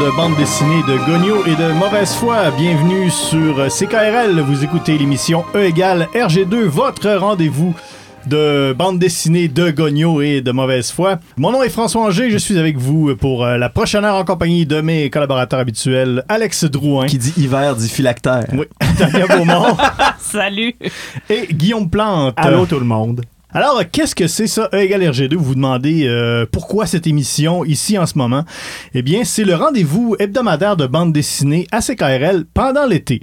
de bande dessinée de Gogno et de mauvaise foi, bienvenue sur CKRL. Vous écoutez l'émission E égale RG2, votre rendez-vous de bande dessinée de Gogno et de mauvaise foi. Mon nom est François Anger, je suis avec vous pour euh, la prochaine heure en compagnie de mes collaborateurs habituels, Alex Drouin. Qui dit hiver dit phylactère. Oui, Tania Beaumont Salut! et Guillaume Plante. Allô tout le monde. Alors, qu'est-ce que c'est ça, E égale RG2? Vous vous demandez euh, pourquoi cette émission ici en ce moment? Eh bien, c'est le rendez-vous hebdomadaire de bande dessinée à CKRL pendant l'été.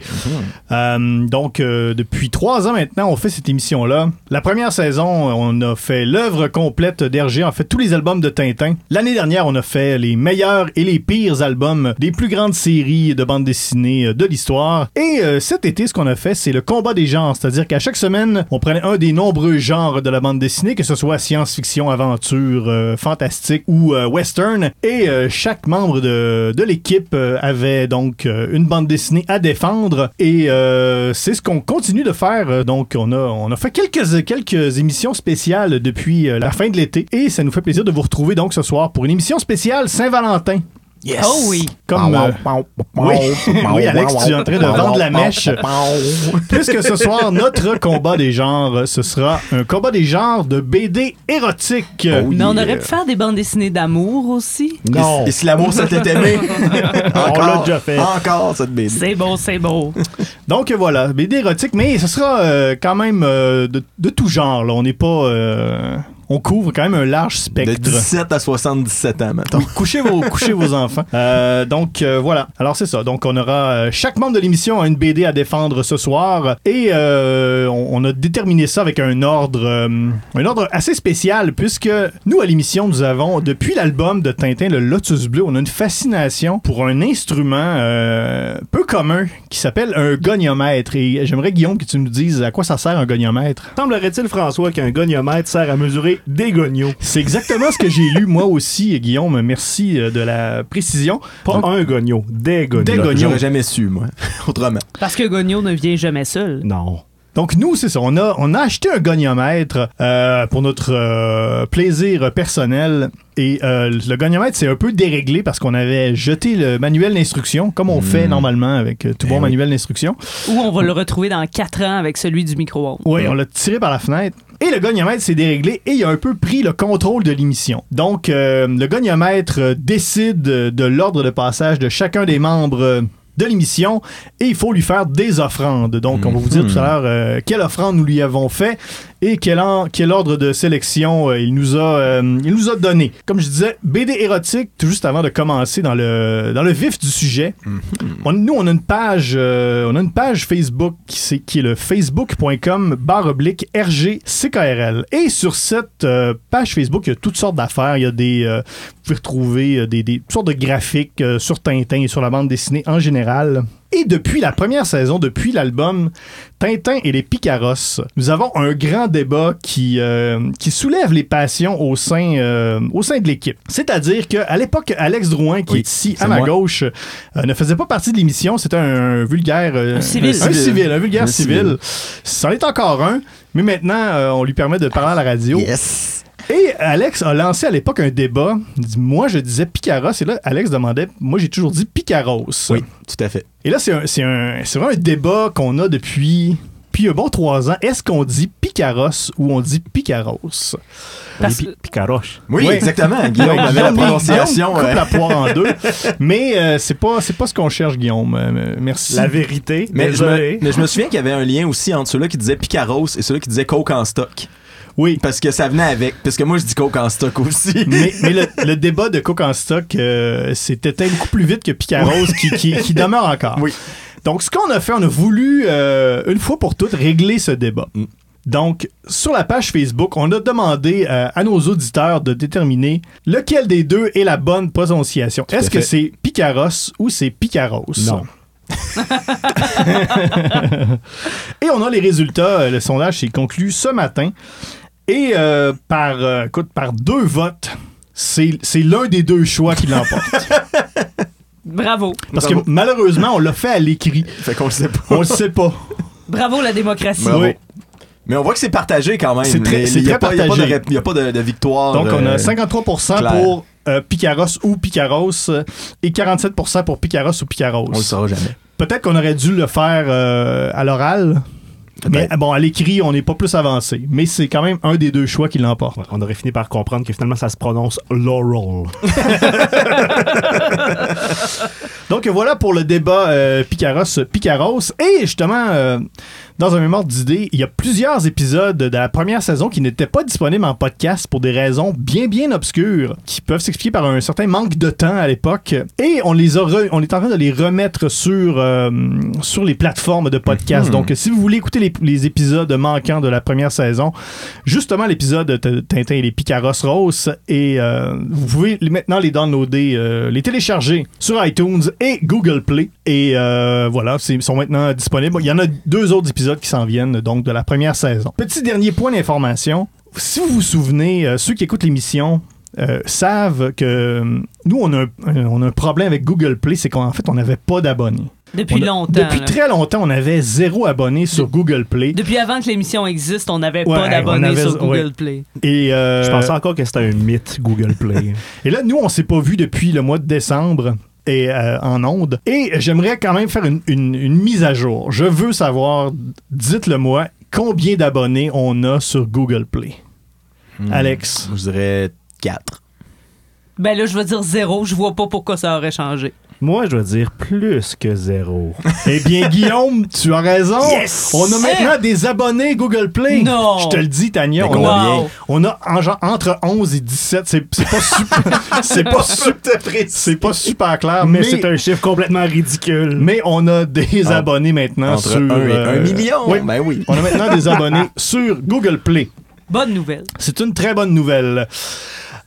Euh, donc, euh, depuis trois ans maintenant, on fait cette émission-là. La première saison, on a fait l'œuvre complète d'RG, en fait tous les albums de Tintin. L'année dernière, on a fait les meilleurs et les pires albums des plus grandes séries de bande dessinée de l'histoire. Et euh, cet été, ce qu'on a fait, c'est le combat des genres, c'est-à-dire qu'à chaque semaine, on prenait un des nombreux genres de la bande dessinée, que ce soit science-fiction, aventure, euh, fantastique ou euh, western. Et euh, chaque membre de, de l'équipe avait donc une bande dessinée à défendre. Et c'est ce qu'on continue de faire. Donc, on a, on a fait quelques, quelques émissions spéciales depuis la fin de l'été. Et ça nous fait plaisir de vous retrouver donc ce soir pour une émission spéciale Saint-Valentin. Yes! Oh oui! Comme, euh, oui, oui, Alex, tu es en train de vendre la mèche. Puisque ce soir, notre combat des genres, ce sera un combat des genres de BD érotique. Oh, Mais on yeah. aurait pu faire des bandes dessinées d'amour aussi. Non. Et si l'amour s'était aimé? On l'a déjà fait. Encore cette BD. C'est beau, c'est beau. Donc voilà, BD érotique, mais ce sera euh, quand même euh, de, de tout genre. Là. On n'est pas... on couvre quand même un large De spectre. 17 à 77 ans, maintenant. Oui, couchez vos, couchez vos enfants. Euh, donc euh, voilà. Alors c'est ça. Donc on aura euh, chaque membre de l'émission a une BD à défendre ce soir et euh, on, on a déterminé ça avec un ordre, euh, un ordre assez spécial puisque nous à l'émission nous avons depuis l'album de Tintin le Lotus Bleu, on a une fascination pour un instrument euh, peu commun qui s'appelle un goniomètre et j'aimerais Guillaume que tu nous dises à quoi ça sert un goniomètre. Semblerait-il, François, qu'un goniomètre sert à mesurer des gonios. C'est exactement ce que j'ai lu moi aussi Guillaume. Merci euh, de la précision. Pas un gonio, des gonios. Des gonios. J'aurais jamais su, moi. Autrement. Parce que Gogno ne vient jamais seul. Non. Donc nous, c'est ça. On a, on a acheté un goniomètre euh, pour notre euh, plaisir personnel. Et euh, le goniomètre, c'est un peu déréglé parce qu'on avait jeté le manuel d'instruction, comme on fait normalement avec tout bon oui. manuel d'instruction. Ou on va le retrouver dans 4 ans avec celui du micro-ondes. Oui, on l'a tiré par la fenêtre. Et le goniomètre s'est déréglé et il a un peu pris le contrôle de l'émission. Donc, euh, le goniomètre décide de l'ordre de passage de chacun des membres de l'émission et il faut lui faire des offrandes. Donc, on va vous dire tout à l'heure euh, quelle offrande nous lui avons fait et quel, en- quel ordre de sélection euh, il, nous a, euh, il nous a donné. Comme je disais, BD érotique, tout juste avant de commencer dans le, dans le vif du sujet. On- nous, on a une page, euh, on a une page Facebook qui, c'est- qui est le facebook.com barre oblique RGCKRL. Et sur cette page Facebook, il y a toutes sortes d'affaires. Il y a des, vous pouvez retrouver des, des toutes sortes de graphiques sur Tintin et sur la bande dessinée en général. Et depuis la première saison, depuis l'album Tintin et les Picaros, nous avons un grand débat qui, euh, qui soulève les passions au sein, euh, au sein de l'équipe. C'est-à-dire qu'à l'époque, Alex Drouin, qui Oui, est ici à ma moi. gauche, euh, ne faisait pas partie de l'émission. C'était un, vulgaire... euh, Un civil. Un civil, un vulgaire Un civil. civil. C'en est encore un, mais maintenant, euh, on lui permet de parler à la radio. Yes! Et Alex a lancé à l'époque un débat. Il dit, Moi, je disais Picaros. Et là, Alex demandait Moi, j'ai toujours dit Picaros. Oui, tout à fait. Et là, c'est un, c'est un- c'est vraiment un débat qu'on a depuis, depuis un bon trois ans. Est-ce qu'on dit Picaros ou on dit Picaros? Parce- Pi- Picaroche. Oui, Oui. exactement. Guillaume avait la prononciation. Coupe euh, la poire en deux. Mais euh, c'est pas, c'est pas ce qu'on cherche, Guillaume. Euh, merci. La vérité. Mais je, me, mais je me souviens qu'il y avait un lien aussi entre ceux-là qui disaient Picaros et ceux-là qui disaient Coke en stock. Oui. Parce que ça venait avec. Parce que moi, je dis Coke en stock aussi. Mais, mais le, le débat de Coke en stock euh, éteint beaucoup plus vite que Picaros qui, qui, qui demeure encore. Oui. Donc, ce qu'on a fait, on a voulu, euh, une fois pour toutes, régler ce débat. Mm. Donc, sur la page Facebook, on a demandé euh, à nos auditeurs de déterminer lequel des deux est la bonne prononciation. Est-ce que c'est Picaros ou c'est Picaros? Non. Et on a les résultats. Euh, Le sondage s'est conclu ce matin. Et euh, par, euh, écoute, par deux votes, c'est c'est l'un des deux choix qui l'emporte. Bravo. Parce que malheureusement, on l'a fait à l'écrit. Fait qu'on le sait pas. On le sait pas. Bravo la démocratie. Bravo. Oui. Mais on voit que c'est partagé quand même. C'est très- Les- pas- partagé. Il n'y a pas de, de victoire. Donc, on euh, a 53% clair. pour euh, Picaros ou Picaros euh, et 47% pour Picaros ou Picaros. On le saura jamais. Peut-être qu'on aurait dû le faire euh, à l'oral. Mais bon, à l'écrit, on n'est pas plus avancé. Mais c'est quand même un des deux choix qui l'emporte. Ouais, on aurait fini par comprendre que finalement ça se prononce Laurel. Donc voilà pour le débat euh, Picaros-Picaros. Et justement, euh, dans un mémoire d'idées, il y a plusieurs épisodes de la première saison qui n'étaient pas disponibles en podcast pour des raisons bien bien obscures, qui peuvent s'expliquer par un certain manque de temps à l'époque. Et on les a re- on est en train de les remettre sur euh, sur les plateformes de podcast. Mhm. Donc si vous voulez écouter les, les épisodes manquants de la première saison, justement l'épisode de Tintin et les Picaros Rose, et euh, vous pouvez maintenant les downloader, euh, les télécharger sur iTunes et Google Play. Et voilà, ils sont maintenant disponibles. Il y en a deux autres épisodes qui s'en viennent, donc de la première saison. Petit dernier point d'information. Si vous vous souvenez, euh, ceux qui écoutent l'émission, euh, savent que euh, nous, on a, un, on a un problème avec Google Play, c'est qu'en fait, on n'avait pas d'abonnés. Depuis a- longtemps. Depuis là. très longtemps, on avait zéro abonné sur Google Play. Depuis avant que l'émission existe, on n'avait Ouais, pas on d'abonnés sur Google ouais. Play. Et, euh, Je pensais encore que c'était un mythe Google Play. et là, nous, on s'est pas vu depuis le mois de décembre. Et euh, en onde. Et j'aimerais quand même faire une, une- une mise à jour. Je veux savoir, dites-le moi, combien d'abonnés on a sur Google Play? Hmm. Alex? Je dirais 4. Ben là, je vais dire zéro. Je vois pas pourquoi ça aurait changé. Moi, je vais dire plus que zéro. Eh bien, Guillaume, tu as raison. Yes! On a maintenant des abonnés Google Play. Non! Je te le dis, Tania. On a, combien? Wow. on a en genre entre 11 et 17. C'est c'est pas super. c'est pas, super, c'est pas super clair. Mais, Mais, c'est un chiffre complètement ridicule. mais on a des Ah. maintenant maintenant Entre sur. 1 et euh, 1 million. oui. Ben oui. On a maintenant des abonnés sur Google Play. Bonne nouvelle. C'est une très bonne nouvelle.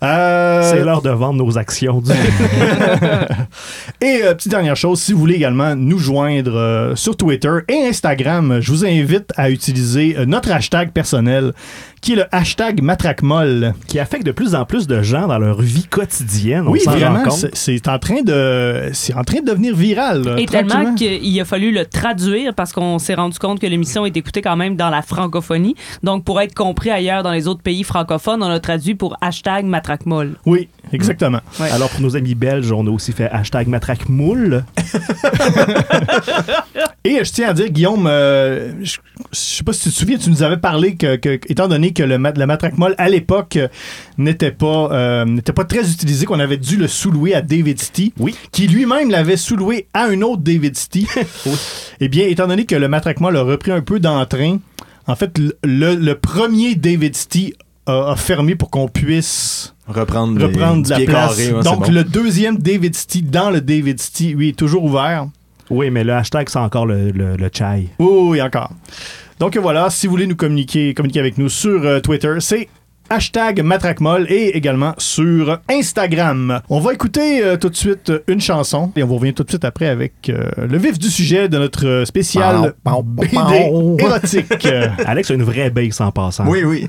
Euh, c'est l'heure de vendre nos actions. Du... Et euh, petite dernière chose, si vous voulez également nous joindre euh, sur Twitter et Instagram, je vous invite à utiliser notre hashtag personnel qui est le hashtag matraquemolle. qui affecte de plus en plus de gens dans leur vie quotidienne. On Oui, vraiment, c'est- en train de c'est en train de devenir viral. là, Et tellement qu'il a fallu le traduire parce qu'on s'est rendu compte que l'émission est écoutée quand même dans la francophonie. Donc, pour être compris ailleurs dans les autres pays francophones, on a traduit pour hashtag matraquemolle. Oui, exactement. Ouais. Alors, pour nos amis belges, on a aussi fait hashtag matraque moule. Et je tiens à dire, Guillaume, euh, je, je sais pas si tu te souviens, tu nous avais parlé que, que- étant donné que le, mat- le matraque molle à l'époque euh, n'était pas euh, n'était pas très utilisé, qu'on avait dû le sous-louer à David City, Oui. qui lui-même l'avait sous-loué à un autre David City. Eh bien, étant donné que le matraque molle a repris un peu d'entrain, en fait, le, premier David City a, a fermé pour qu'on puisse Reprendre, reprendre de la place. carré, Donc, bon. le deuxième David City dans le David City, lui, est toujours ouvert. Oui, mais le hashtag, c'est encore le, le, le chai. Oui, encore. Donc voilà, si vous voulez nous communiquer, communiquer avec nous sur euh, Twitter, c'est hashtag matraquemolle et également sur Instagram. On va écouter euh, tout de suite euh, une chanson et on va revenir tout de suite après avec euh, le vif du sujet de notre spécial BD érotique. Alex a une vraie base en passant. Oui, oui.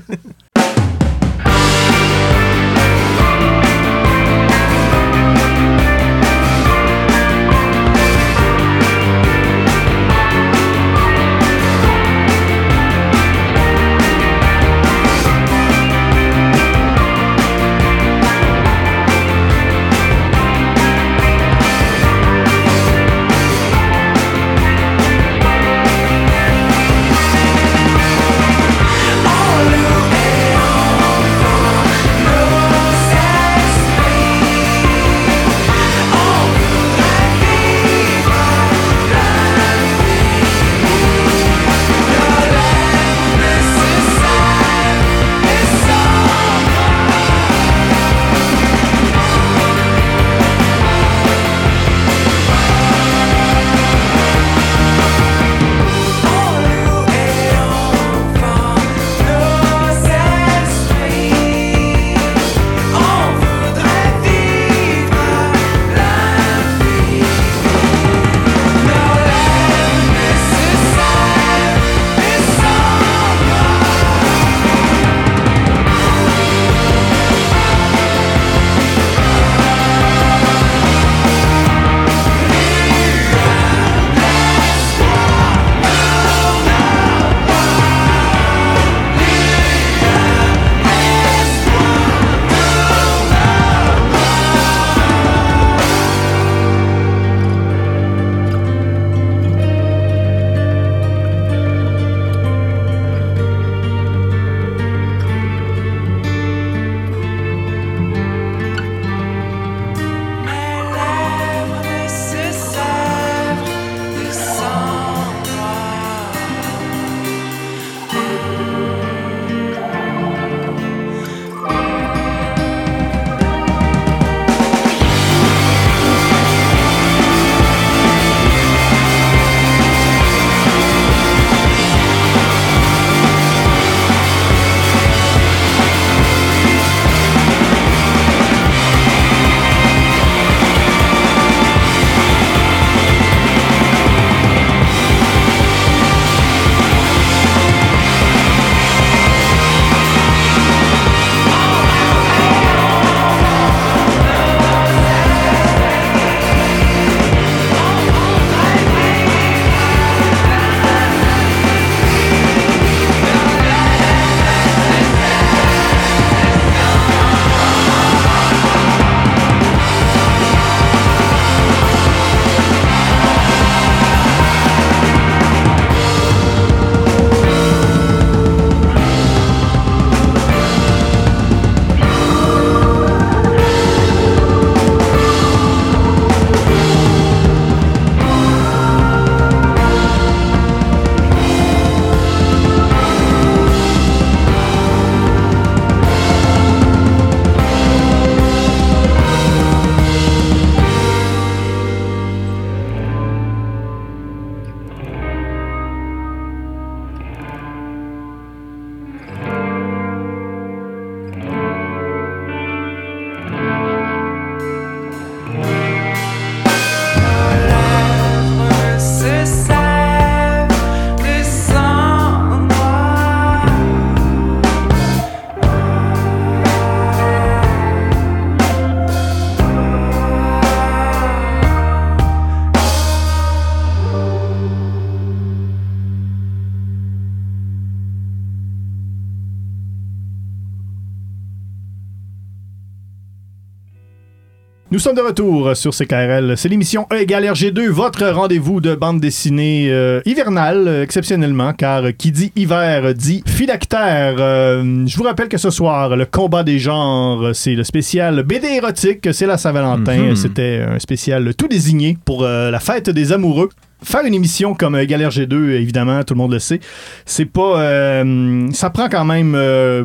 Sommes de retour sur CKRL. C'est l'émission E égale RG2, votre rendez-vous de bande dessinée euh, hivernale, euh, exceptionnellement, car qui dit hiver dit phylactère. Euh, je vous rappelle que ce soir, le combat des genres, c'est le spécial BD érotique, c'est la Saint-Valentin. Mhm. C'était un spécial tout désigné pour euh, la fête des amoureux. Faire une émission comme euh, Égal RG2, évidemment, tout le monde le sait, c'est pas... euh, ça prend quand même... euh,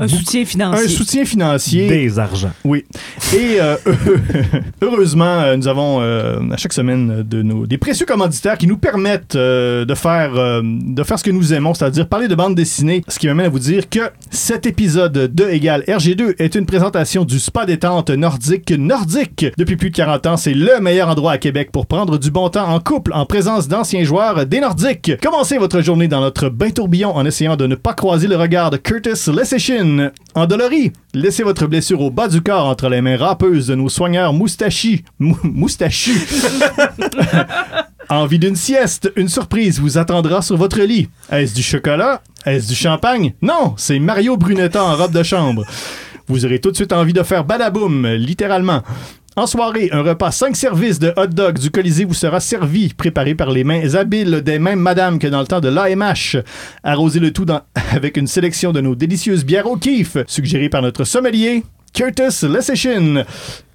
Un soutien un financier. soutien financier. Des argents. Oui. Et euh, heureusement, euh, nous avons euh, à chaque semaine euh, de nos, des précieux commanditaires qui nous permettent euh, de, faire, euh, de faire ce que nous aimons, c'est-à-dire parler de bande dessinée. Ce qui m'amène à vous dire que cet épisode de Égal RG2 est une présentation du spa détente nordique nordique. Depuis plus de 40 ans, c'est le meilleur endroit à Québec pour prendre du bon temps en couple en présence d'anciens joueurs des Nordiques. Commencez votre journée dans notre bain tourbillon en essayant de ne pas croiser le regard de Curtis Lessichin. Endolori, laissez votre blessure au bas du corps entre les mains râpeuses de nos soigneurs moustachis. Mou- moustachus. Envie d'une sieste, une surprise vous attendra sur votre lit. Est-ce du chocolat? Est-ce du champagne? Non, c'est Mario Brunetta en robe de chambre. Vous aurez tout de suite envie de faire badaboum, littéralement. En soirée, un repas 5 services de hot dog du Colisée vous sera servi, préparé par les mains habiles des mêmes madames que dans le temps de l'AMH. Arrosez le tout avec une sélection de nos délicieuses bières au kiff, suggérées par notre sommelier, Curtis Lessichin.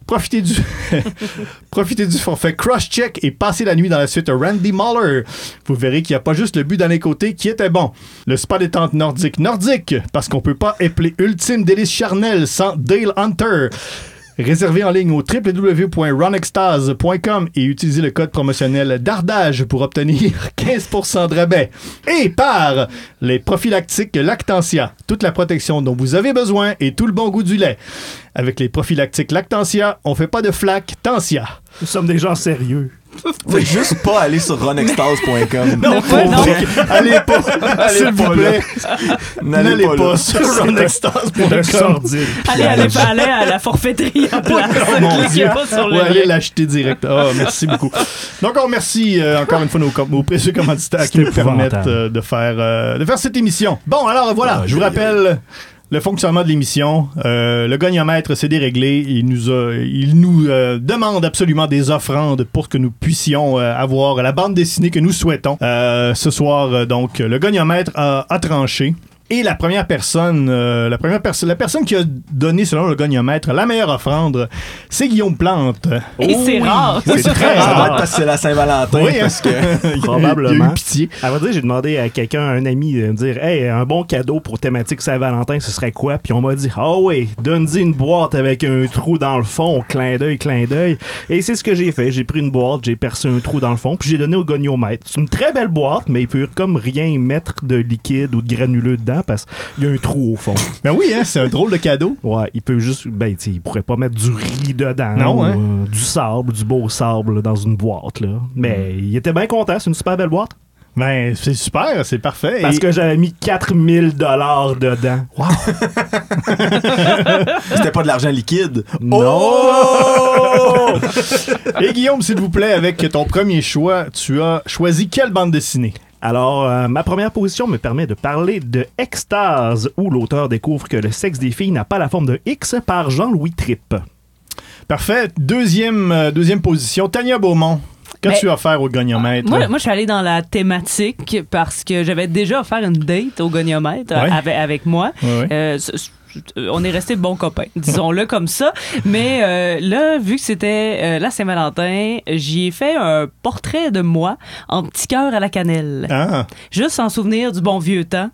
Profitez du, profitez du forfait cross-check et passez la nuit dans la suite Randy Muller. Vous verrez qu'il n'y a pas juste le but dans les côtés qui était bon. Le spa détente nordique nordique, parce qu'on peut pas épeler ultime délice charnel sans Dale Hunter. Réservez en ligne au www.runextase.com et utilisez le code promotionnel d'ardage pour obtenir 15% de rabais. Et par les prophylactiques Lactantia, toute la protection dont vous avez besoin et tout le bon goût du lait. Avec les prophylactiques Lactantia, on fait pas de flac Tantia. Nous sommes des gens sérieux. Faut juste pas aller sur runextase.com. Non, pour vrai, allez pas, s'il vous pas plaît, N'allez pas pas sur runextase.com. Allez, allez, allez à la forfaiterie en place. Oh mon Cliquez Dieu. pas sur le Ouais, allez l'acheter direct. Ah, merci beaucoup. Donc, on remercie euh, encore une fois nos, com- nos précieux commanditaires qui nous permettent euh, de, faire, euh, de faire cette émission. Bon, alors voilà, Ah, je vous rappelle le fonctionnement de l'émission. Euh, le goniomètre s'est déréglé. Il nous, il nous euh, demande absolument des offrandes pour que nous puissions euh, avoir la bande dessinée que nous souhaitons. Ce soir, donc, le goniomètre a, a tranché. Et la première personne, euh, la première personne, la personne qui a donné selon le goniomètre la meilleure offrande, c'est Guillaume Plante. Et c'est rare. Oui, c'est très Ça doit rare. être parce que c'est la Saint-Valentin. Oui, hein. parce que Il a eu Probablement. pitié. À vrai dire, j'ai demandé à quelqu'un, un ami, de me dire Hey, un bon cadeau pour thématique Saint-Valentin, ce serait quoi? Puis on m'a dit Ah oui, donne-y une boîte avec un trou dans le fond, clin d'œil, clin d'œil. Et c'est ce que j'ai fait. J'ai pris une boîte, j'ai percé un trou dans le fond, puis j'ai donné au goniomètre. C'est une très belle boîte, mais il peut comme rien mettre de liquide ou de granuleux dedans parce qu'il y a un trou au fond. Ben oui, hein, c'est un drôle de cadeau. Ouais, il peut juste. Ben, tu sais, il pourrait pas mettre du riz dedans. Non, ou, hein? euh, du sable, du beau sable là, dans une boîte, là. Mais il était bien content, c'est une super belle boîte. Ben, c'est super, c'est parfait. Parce Et- que j'avais mis 4000 dollars dedans. c'était pas de l'argent liquide. Oh! Et Guillaume, s'il vous plaît, avec ton premier choix, tu as choisi quelle bande dessinée? Alors, euh, ma première position me permet de parler de Extase, où l'auteur découvre que le sexe des filles n'a pas la forme de X par Jean-Louis Tripp. Parfait. Deuxième, euh, deuxième position, Tania Beaumont. Qu'as-tu Ben, offert au goniomètre? Moi, moi, je suis allée dans la thématique parce que j'avais déjà offert une date au goniomètre Ouais. avec, avec moi. Ouais, ouais. Euh, c- on est restés bons copains, disons-le comme ça. Mais euh, là, vu que c'était euh, la Saint-Valentin, j'y ai fait un portrait de moi en petit cœur à la cannelle. Ah, Juste en souvenir du bon vieux temps.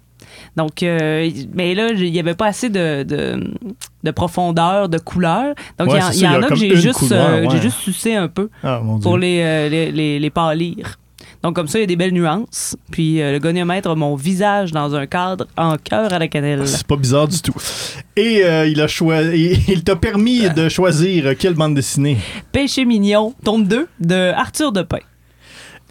Donc, euh, mais là, il n'y avait pas assez de, de, de profondeur, de couleur. Donc, il Ouais, y en- a que j'ai juste, euh, ouais. sucé un peu ah, pour les, euh, les, les, les pâlir. Donc, comme ça, il y a des belles nuances. Puis, euh, le goniomètre a mon visage dans un cadre en cœur à la cannelle. C'est pas bizarre du tout. Et euh, il a choisi, il t'a permis de choisir quelle bande dessinée? Péché mignon, tome 2 de Arthur Depin.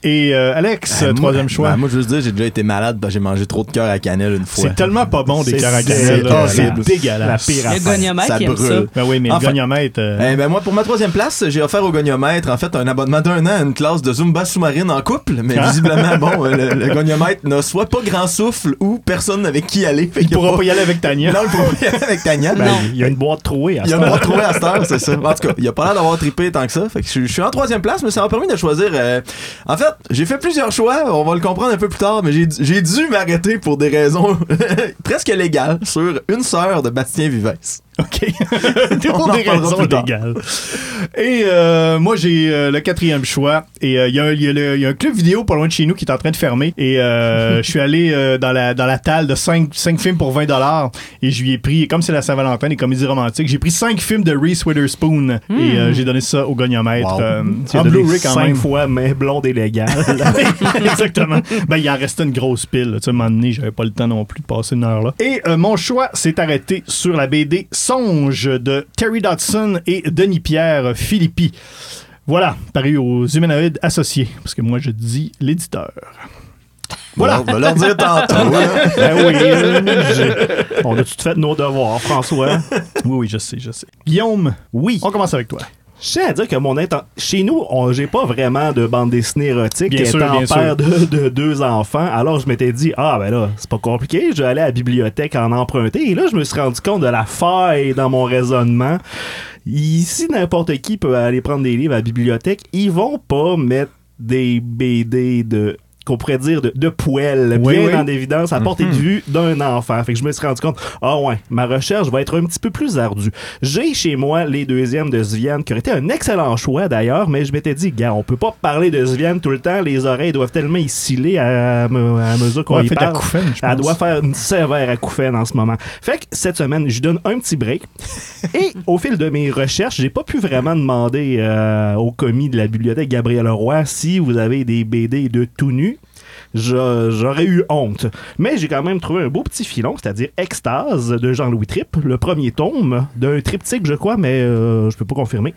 Et euh, Alex, Ben, moi- troisième choix. ben, moi, je veux juste dire, j'ai déjà été malade parce que j'ai mangé trop de cœur à cannelle une fois. c'est tellement pas bon des cœurs à c'est cannelle. C'est dégueulasse. La pire Le affaire. goniomètre, Ça il brûle. Ben oui, mais Enfin. le goniomètre. euh, Eh ben moi, pour ma troisième place, j'ai offert au goniomètre, en fait, un abonnement d'un an à une classe de Zumba sous-marine en couple, mais Ah. visiblement, bon, euh, le, le goniomètre n'a soit pas grand souffle ou personne avec qui aller. Il a pourra pas y aller avec Tania. Non, il pourra pas y aller avec Tania. Ben, Non. Il y a une boîte trouée à Il y a temps. pas trouvé à cette heure, c'est ça. En tout cas, il a pas l'air d'avoir trippé tant que ça. Fait que je, je suis en troisième place, mais ça m'a permis de choisir. euh, En fait, j'ai fait plusieurs choix. On va le comprendre un peu plus tard, mais j'ai dû m'arrêter pour des raisons presque légales sur une sœur de Bastien Vivès. OK. Pour des raisons légales. Et euh, moi, j'ai euh, le quatrième choix. Et euh, il y, a un- il y a le- il y a un club vidéo pas loin de chez nous qui est en train de fermer. Et je suis allé dans la dans la talle de 5, films pour 20 dollars. Et je lui ai pris, comme c'est la Saint-Valentin, des comédies romantiques, j'ai pris 5 films de Reese Witherspoon. Et euh, j'ai donné ça au goniomètre. Wow. en Blu-ray quand cinq même. fois main blonde et légale. Exactement. Ben, il en restait une grosse pile. Tu sais, à un moment donné, j'avais pas le temps non plus de passer une heure là. Et mon choix s'est arrêté sur la BD Songe de Terry Dodson et Denis Pierre Philippi. Voilà, paru aux Humanoïdes Associés, parce que moi je dis l'éditeur. Voilà. On va leur dire tantôt. hein. ben oui, euh, j'ai- on a tout fait nos devoirs, François. Oui, oui, je sais, je sais. Guillaume, Oui. on commence avec toi. Je tiens à dire que mon inten- chez nous, on- j'ai pas vraiment de bande dessinée érotique Bien sûr, étant bien père de, de deux enfants. Alors je m'étais dit ah ben là, c'est pas compliqué, je vais aller à la bibliothèque en emprunter et là je me suis rendu compte de la faille dans mon raisonnement. Ici n'importe qui peut aller prendre des livres à la bibliothèque, ils vont pas mettre des BD de qu'on pourrait dire de, de poêle, Oui, bien oui. en évidence, à portée de vue d'un enfant. Fait que je me suis rendu compte, ah ouais, ma recherche va être un petit peu plus ardue. J'ai chez moi les deuxièmes de Sviane, qui aurait été un excellent choix d'ailleurs, mais je m'étais dit, gars, on peut pas parler de Sviane tout le temps, les oreilles doivent tellement y sciller à, me- à mesure qu'on Ouais, y parle. je Elle pense. doit faire une sévère acouphène en ce moment. Fait que cette semaine, je donne un petit break. Et au fil de mes recherches, j'ai pas pu vraiment demander euh, au commis de la bibliothèque Gabriel Roy si vous avez des BD de tout nu. J'aurais eu honte. Mais j'ai quand même trouvé un beau petit filon, c'est-à-dire Extase de Jean-Louis Tripp, le premier tome d'un triptyque, je crois, mais euh, je peux pas confirmer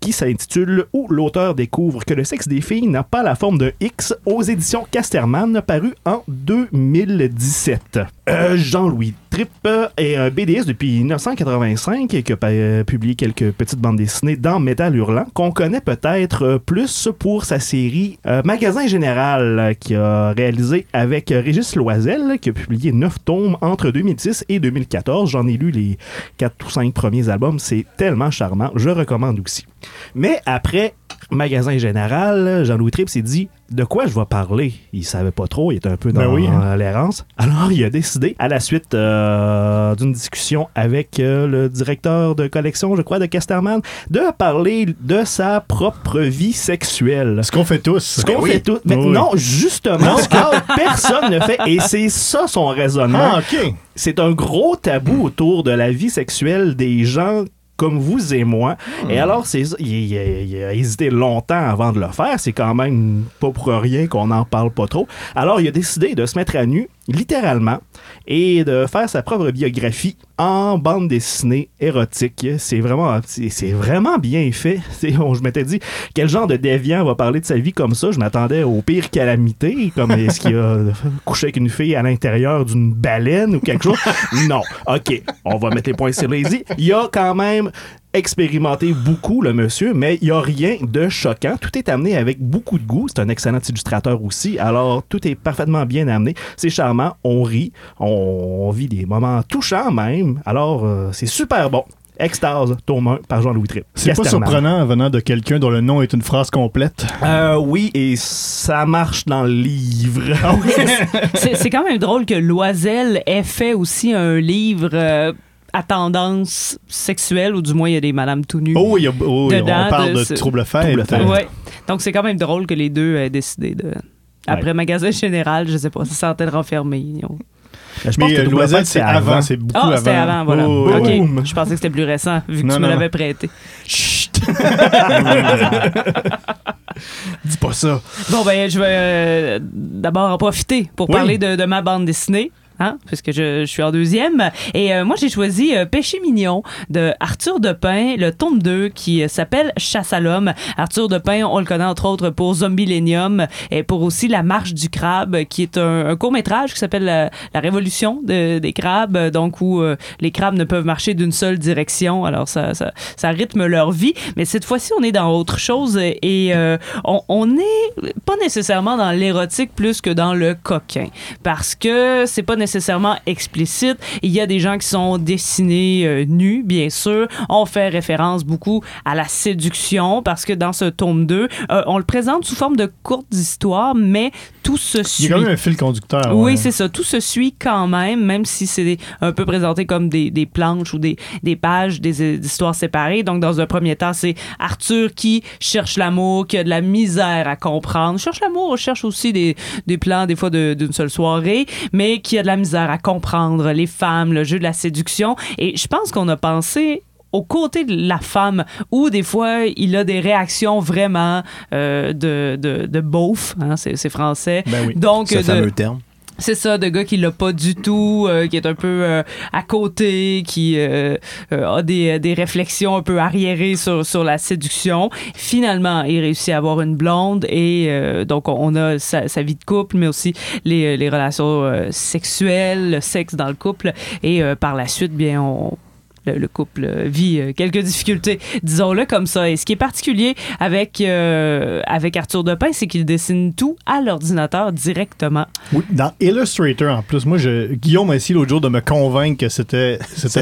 qui s'intitule Où l'auteur découvre que le sexe des filles n'a pas la forme d'un X aux éditions Casterman, paru en 2017. Euh, Jean-Louis Tripp est un BDS depuis 1985 qui a euh, publié quelques petites bandes dessinées dans Métal Hurlant, qu'on connaît peut-être euh, plus pour sa série Magasin Général, qui a réalisé avec Régis Loisel, qui a publié 9 tomes entre 2006 et 2014. J'en ai lu les 4 ou 5 premiers albums, c'est tellement charmant, je recommande aussi. Mais après Magasin Général, Jean-Louis Tripp s'est dit de quoi je vais parler? Il savait pas trop, il était un peu dans Ben oui, hein. l'errance. Alors il a décidé, à la suite euh, d'une discussion avec euh, le directeur de collection, je crois, de Casterman, de parler de sa propre vie sexuelle. Ce qu'on fait tous. Ce qu'on Ben oui. fait tout. Mais Oui. non, justement, ce que personne ne fait. Et c'est ça son raisonnement Ah, OK. c'est un gros tabou autour de la vie sexuelle des gens comme vous et moi. Et alors, c'est ça, il, il- il a hésité longtemps avant de le faire. C'est quand même pas pour rien qu'on n'en parle pas trop. Alors, il a décidé de se mettre à nu, littéralement, et de faire sa propre biographie en bande dessinée érotique. C'est vraiment, c'est vraiment bien fait. Je m'étais dit, quel genre de déviant va parler de sa vie comme ça? Je m'attendais aux pires calamités, comme est-ce qu'il a couché avec une fille à l'intérieur d'une baleine ou quelque chose? Non. OK, on va mettre les points sur les i. Il a quand même expérimenté beaucoup, le monsieur, mais il n'y a rien de choquant. Tout est amené avec beaucoup de goût. C'est un excellent illustrateur aussi. Alors, tout est parfaitement bien amené. C'est charmant. On rit. On, vit des moments touchants même. Alors, euh, c'est super bon. Extase, tome 1 par Jean-Louis Tripp. C'est pas surprenant venant de quelqu'un dont le nom est une phrase complète. Euh, oui, et ça marche dans le livre. C'est c'est quand même drôle que Loisel ait fait aussi un livre euh, à tendance sexuelle, ou du moins il y a des madames tout nues. Oh, il y a, oh, Dedans, on parle de de trouble fête. Ouais. Donc c'est quand même drôle que les deux aient décidé de. Après magasin général, je sais pas, ça sentait de renfermer. Ils ont- Je pense Mais que euh, Fête, c'est avant, c'est beaucoup Ah, avant. c'était avant, voilà. Oh, ok. Boom. je pensais que c'était plus récent, vu que Non, tu non, me l'avais prêté. Chut! Dis pas ça. Bon, ben, je vais euh, d'abord en profiter pour Oui. parler de, de ma bande dessinée. Hein, puisque je, suis en deuxième. Et euh, moi, j'ai choisi euh, Péché mignon de Arthur Depin, le tome 2, qui euh, s'appelle Chasse à l'homme. Arthur Depin, on le connaît entre autres pour Zombilenium et pour aussi La Marche du crabe, qui est un, court-métrage qui s'appelle la, la Révolution de- des crabes, euh, donc où euh, les crabes ne peuvent marcher d'une seule direction. Alors, ça, ça, rythme leur vie. Mais cette fois-ci, on est dans autre chose et euh, on, on est pas nécessairement dans l'érotique plus que dans le coquin. Parce que c'est pas nécessairement explicite. Il y a des gens qui sont dessinés euh, nus, bien sûr. On fait référence beaucoup à la séduction parce que dans ce tome 2, euh, on le présente sous forme de courtes histoires, mais tout se Il y suit. a quand même un fil conducteur. Oui, c'est ça. Tout se suit quand même, même si c'est un peu présenté comme des, des planches ou des, des pages, des, des histoires séparées. Donc, dans un premier temps, c'est Arthur qui cherche l'amour, qui a de la misère à comprendre. Cherche l'amour, cherche aussi des, des plans, des fois, de- d'une seule soirée, mais qui a de la misère à comprendre les femmes, le jeu de la séduction. Et je pense qu'on a pensé au côté de la femme, où des fois il a des réactions vraiment euh, de, de, de beauf, hein, c'est c'est français. Ben oui. Donc, Ce de- fameux terme. C'est ça, de gars qui l'a pas du tout, euh, qui est un peu euh, à côté, qui euh, euh, a des, des réflexions un peu arriérées sur, sur la séduction. Finalement, il réussit à avoir une blonde et euh, donc on- a sa, vie de couple, mais aussi les, les relations euh, sexuelles, le sexe dans le couple. Et par la suite, bien, on le, le couple vit euh, quelques difficultés, disons-le comme ça. Et ce qui est particulier avec, euh, avec Arthur Depin, c'est qu'il dessine tout à l'ordinateur directement. Oui, dans Illustrator en plus. Moi, je, Guillaume a essayé l'autre jour de me convaincre que c'était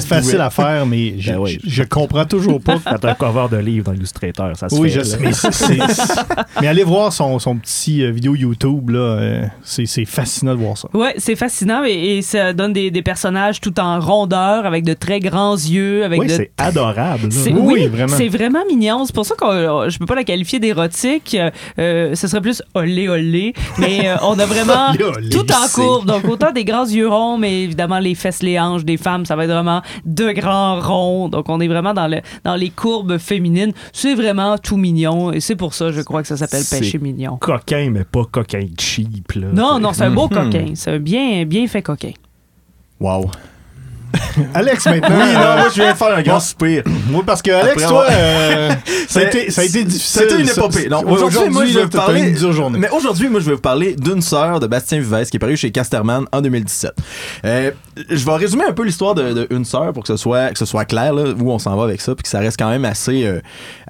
facile à faire, mais je, Ben oui. je, je comprends toujours pas. Quand un cover de livre dans Illustrator, ça se Oui, fait. je sais, mais, allez voir son, son petit euh, vidéo YouTube, là. euh, c'est c'est fascinant de voir ça. Ouais, c'est fascinant et, et ça donne des, des personnages tout en rondeur avec de très grands yeux, avec Oui, de c'est adorable. C'est- Oui, oui, vraiment. C'est vraiment mignon. C'est pour ça que je peux pas la qualifier d'érotique. Euh, euh, ce serait plus olé olé. Mais euh, on a vraiment Olé, olé, tout en courbe. Donc autant des grands yeux ronds, mais évidemment les fesses, les hanches des femmes, ça va être vraiment de grands ronds. Donc on est vraiment dans le dans les courbes féminines. C'est vraiment tout mignon et c'est pour ça je crois que ça s'appelle péché mignon. Coquin, mais pas coquin cheap. Là. Non, non, c'est un beau Mhm. coquin. C'est un bien, bien fait coquin. Wow. Alex, maintenant. Oui, non, moi, je viens de faire un grand soupir. Oui, parce que Alex, Après toi, euh, ça, a été, ça a été difficile. C'était une épopée. Non, aujourd'hui, moi, je vais vous parler. Mais aujourd'hui, moi, je vais vous parler d'une sœur de Bastien Vivès qui est parue chez Casterman en 2017. Euh, je vais résumer un peu l'histoire de, de une sœur pour que ce soit que ce soit clair là, où on s'en va avec ça, puis que ça reste quand même assez euh,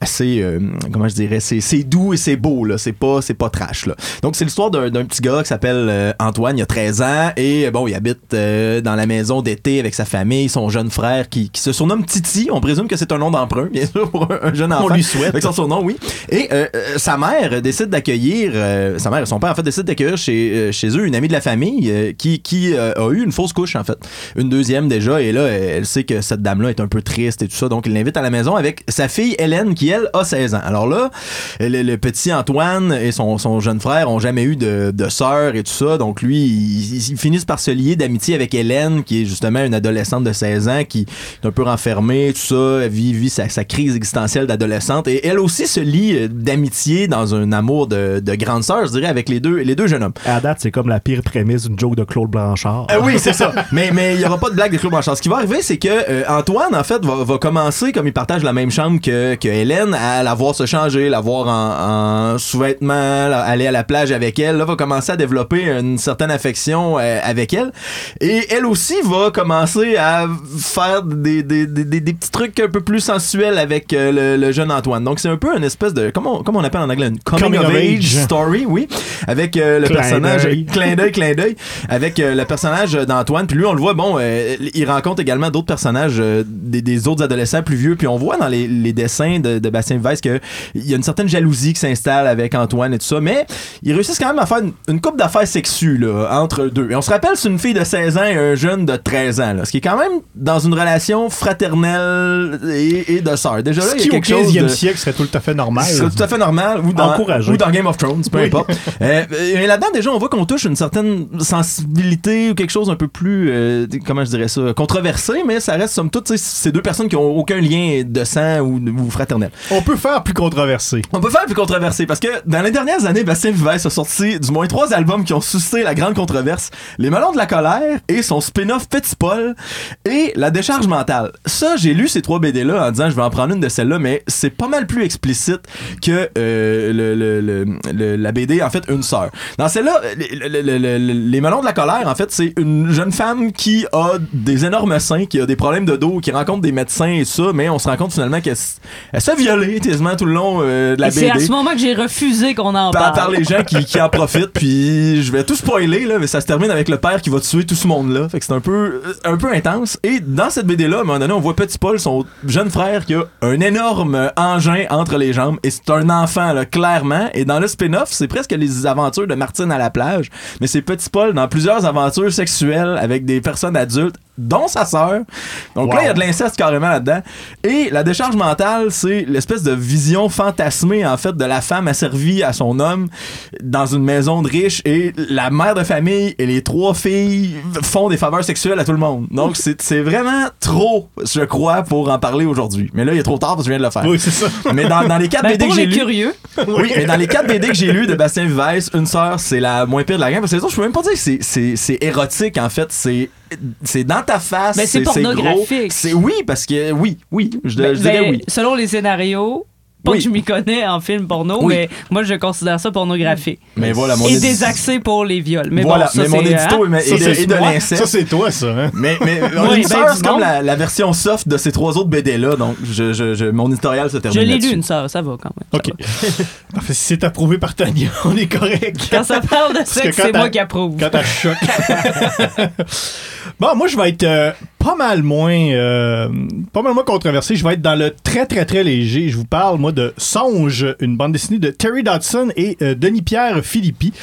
assez euh, comment je dirais, c'est c'est doux et c'est beau là, c'est pas c'est pas trash là. Donc c'est l'histoire d'un d'un petit gars qui s'appelle euh, Antoine, il a 13 ans et bon, il habite euh, dans la maison d'été avec sa famille, son jeune frère qui, qui se surnomme Titi. On présume que c'est un nom d'emprunt, bien sûr, pour un, un jeune enfant. On lui souhaite. Avec son surnom, oui. Et euh, euh, sa mère décide d'accueillir, euh, sa mère et son père, en fait, décident d'accueillir chez, euh, chez eux une amie de la famille euh, qui, qui euh, a eu une fausse couche, en fait. Une deuxième déjà. Et là, elle, sait que cette dame-là est un peu triste et tout ça. Donc, il l'invite à la maison avec sa fille Hélène, qui, elle, a 16 ans. Alors là, le, le petit Antoine et son, son jeune frère ont jamais eu de, de sœur et tout ça. Donc, lui, ils, ils finissent par se lier d'amitié avec Hélène, qui est justement une adolescente de 16 ans, qui est un peu renfermée, tout ça, elle vit, vit sa, sa crise existentielle d'adolescente. Et elle aussi se lie euh, d'amitié dans un amour de, de grande sœur, je dirais, avec les deux, les deux jeunes hommes. À date, c'est comme la pire prémisse d'une joke de Claude Blanchard. Euh, oui, c'est ça. Mais mais il y aura pas de blague de Claude Blanchard. Ce qui va arriver, c'est que euh, Antoine, en fait, va, va commencer comme il partage la même chambre que, que Hélène, à la voir se changer, la voir en, en sous-vêtements, aller à la plage avec elle. Là, va commencer à développer une certaine affection euh, avec elle. Et elle aussi va commencer à faire des, des, des, des- des petits trucs un peu plus sensuels avec euh, le, le jeune Antoine. Donc c'est un peu une espèce de comment comment on appelle en anglais une coming, of, age, story, oui, avec euh, le Clin personnage clin d'œil, clin d'œil, avec euh, le personnage d'Antoine. Puis lui, on le voit, bon, euh, il rencontre également d'autres personnages, euh, des, des autres adolescents plus vieux. Puis on voit dans les, les dessins de, de Bastien Weiss qu'il y a une certaine jalousie qui s'installe avec Antoine et tout ça. Mais ils réussissent quand même à faire une, une coupe d'affaires sexues là, entre eux deux. Et on se rappelle, c'est une fille de 16 ans et un jeune de 13 ans. Là, ce qui est quand même dans une relation fraternelle et, et de sœur. Déjà là, Ce il y qui, a au quelque chose 15e de... siècle, serait tout à fait normal. C'est tout à fait normal. Ou dans, Encouragé. ou dans Game of Thrones, peu Oui. importe. Euh, mais là-dedans, déjà, on voit qu'on touche une certaine sensibilité ou quelque chose un peu plus euh, comment je dirais ça, controversé, mais ça reste somme toute, c'est deux personnes qui ont aucun lien de sang ou, ou fraternel. On peut faire plus controversé. On peut faire plus controversé parce que dans les dernières années, Bastien Vivès a sorti du moins trois albums qui ont suscité la grande controverse. Les Melons de la colère et son spin-off Petit Paul et La décharge mentale. Ça, j'ai lu ces trois BD-là en disant je vais en prendre une de celles-là, mais c'est pas mal plus explicite que euh, le, le- le- le- la BD, en fait, Une sœur. Dans celle-là, le- le- le- le- Les Melons de la colère, en fait, c'est une jeune femme qui a des énormes seins, qui a des problèmes de dos, qui rencontre des médecins et ça, mais on se rend compte finalement qu'elle s- elle se fait violer quasiment tout le long euh, de la Et BD c'est à ce moment que j'ai refusé qu'on en par, parle. par les gens qui, qui en profitent puis je vais tout spoiler là mais ça se termine avec le père qui va tuer tout ce monde là fait que c'est un peu euh, un peu intense. Et dans cette BD là à un moment donné on voit Petit Paul son jeune frère qui a un énorme engin entre les jambes et c'est un enfant là clairement. Et dans le spin-off c'est presque les aventures de Martine à la plage mais c'est Petit Paul dans plusieurs aventures sexuelles avec des personnes adultes dont sa sœur. Donc là, il y a de l'inceste carrément là-dedans. Et la décharge mentale, c'est l'espèce de vision fantasmée, en fait, de la femme asservie à son homme dans une maison de riches et la mère de famille et les trois filles font des faveurs sexuelles à tout le monde. Donc c'est c'est vraiment trop, je crois, pour en parler aujourd'hui. Mais là, il est trop tard parce que je viens de le faire. Oui, c'est ça. Mais dans, dans les quatre Ben, BD pour que j'ai lus, curieux, oui, mais dans les quatre BD que j'ai lus de Bastien Vivès, une sœur, c'est la moins pire de la gang. Parce que les autres, je peux même pas dire que c'est- c'est c'est érotique, en fait. C'est c'est dans ta face. Ben, c'est pornographique. C'est oui, parce que oui, oui. Je, ben, je dirais ben, oui. selon les scénarios, pas Oui. que je m'y connais en film porno, Oui. mais moi je considère ça pornographique. Mais voilà, mon Et édi- désaxé pour les viols. Mais voilà, bon, ça mais mon c'est, édito hein? est, Ça, est de, est l'inceste. Ça, c'est toi, ça. Hein? Mais, mais Oui, une ben, c'est comme la, la version soft de ces trois autres BD-là. Donc, je, je, je- mon éditorial se termine Je l'ai lu une sœur, ça va quand même. ça OK. Si c'est approuvé par Tania, on est correct. Quand ça parle de que sexe, c'est moi qui approuve. Quand t'as choc. bon, moi, je vais être euh, pas mal moins, euh, pas mal moins controversé. Je vais être dans le très, très, très léger. Je vous parle, moi, de Songe, une bande dessinée de Terry Dodson et euh, Denis-Pierre Philippi.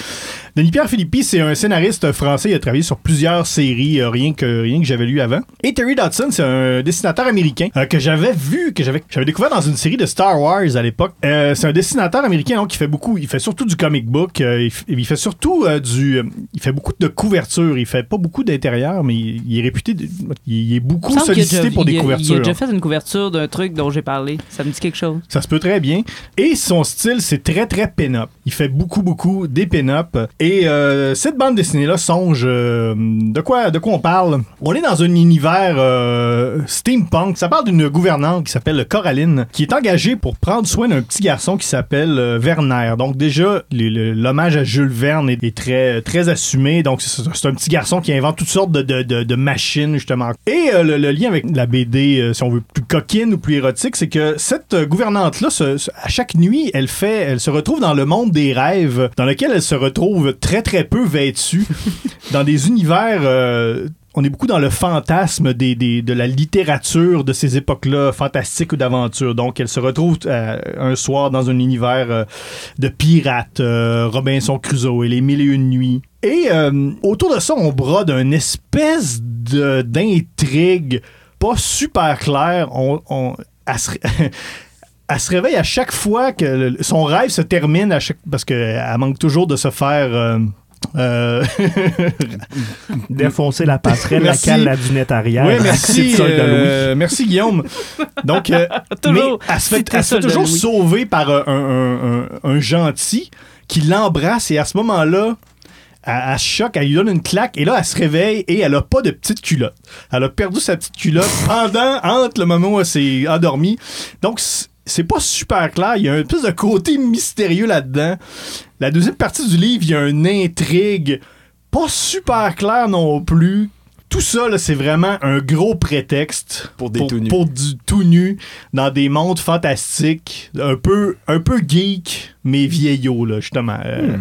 Denis-Pierre Philippi, c'est un scénariste français. Il a travaillé sur plusieurs séries, euh, rien que, rien que j'avais lu avant. Et Terry Dodson, c'est un dessinateur américain euh, que j'avais vu, que j'avais, j'avais découvert dans une série de Star Wars à l'époque. Euh, c'est un dessinateur américain donc, qui fait beaucoup, il fait surtout du comic book. il, fait surtout du, il fait beaucoup de couvertures. Il fait pas beaucoup d'intérieur, mais il, il est réputé, de- il est beaucoup sollicité déjà- pour des il a- couvertures. Il a déjà fait une couverture d'un truc dont j'ai parlé. Ça me dit quelque chose. Ça se peut très bien. Et son style, c'est très, très pin-up. Il fait beaucoup, beaucoup des pin-up. Et euh, cette bande dessinée-là songe... euh, de, quoi, de quoi on parle? On est dans un univers euh, steampunk. Ça parle d'une gouvernante qui s'appelle Coraline, qui est engagée pour prendre soin d'un petit garçon qui s'appelle Werner. Donc déjà, l'hommage à Jules Verne est, très, assumé. Donc c'est un petit garçon qui invente toutes sortes de, machines, justement. Et le, le lien avec la BD, si on veut plus coquine ou plus érotique, c'est que cette gouvernante-là, à chaque nuit, elle fait, elle se retrouve dans le monde des rêves, dans lequel elle se retrouve très très peu vêtue, dans des univers. euh, on est beaucoup dans le fantasme des, des- de la littérature de ces époques-là, fantastiques ou d'aventure. Donc, elle se retrouve euh, un soir dans un univers euh, de pirates, euh, Robinson Crusoe et les mille et une nuits. Et autour de ça, on brode une espèce de- d'intrigue pas super claire. On, on- elle, se, elle se réveille à chaque fois que le- son rêve se termine, à chaque, parce qu'elle manque toujours de se faire... euh, euh, Défoncer la passerelle, Merci. la cale, la dunette arrière. Oui, merci. euh, merci, Guillaume. Donc, euh, Toujours. mais elle se fait, elle se toujours sauver par un, un- un- un gentil qui l'embrasse et à ce moment-là, elle, elle se choque, elle lui donne une claque et là, elle se réveille et elle a pas de petite culotte. Elle a perdu sa petite culotte pendant, entre le moment où elle s'est endormie. Donc, c'est pas super clair. Il y a un peu de côté mystérieux là-dedans. La deuxième partie du livre, il y a une intrigue pas super claire non plus. Tout ça, c'est vraiment un gros prétexte Pour des tout nus. pour du tout nu dans des mondes fantastiques, un peu, un peu geek, mais vieillot, là, justement. Euh,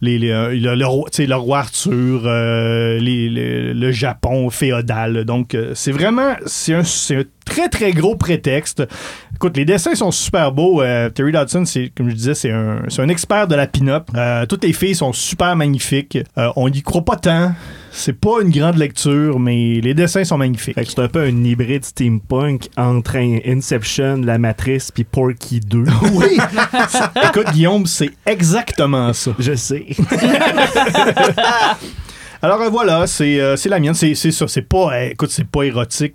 les, les, euh, le, le roi- le Arthur, euh, les- le Japon féodal. Donc, euh, c'est vraiment, c'est un, c'est un très, très gros prétexte. Écoute, les dessins sont super beaux. Euh, Terry Dodson, c'est, comme je disais, c'est un, c'est un expert de la pin-up. Euh, toutes les filles sont super magnifiques. Euh, on n'y croit pas tant. C'est pas une grande lecture, mais les dessins sont magnifiques. Fait que c'est un peu un hybride steampunk entre Inception, La Matrice, puis Porky 2. Oui! Écoute, Guillaume, c'est exactement ça. Je sais. Alors euh, voilà, c'est euh, c'est la mienne. C'est c'est ça. C'est pas, euh, écoute, c'est pas érotique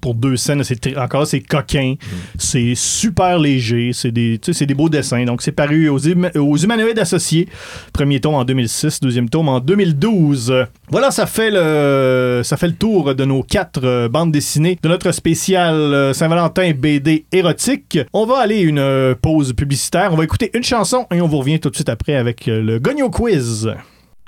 pour deux scènes. C'est encore, c'est coquin. C'est super léger. C'est des, c'est des beaux dessins. Donc c'est paru aux, aux Humanoïdes Associés. Premier tome en 2006, deuxième tome en 2012. Euh, Voilà, ça fait le ça fait le tour de nos quatre euh, bandes dessinées de notre spécial euh, Saint-Valentin BD érotique. On va aller une euh, pause publicitaire. On va écouter une chanson et on vous revient tout de suite après avec euh, le Gogno Quiz.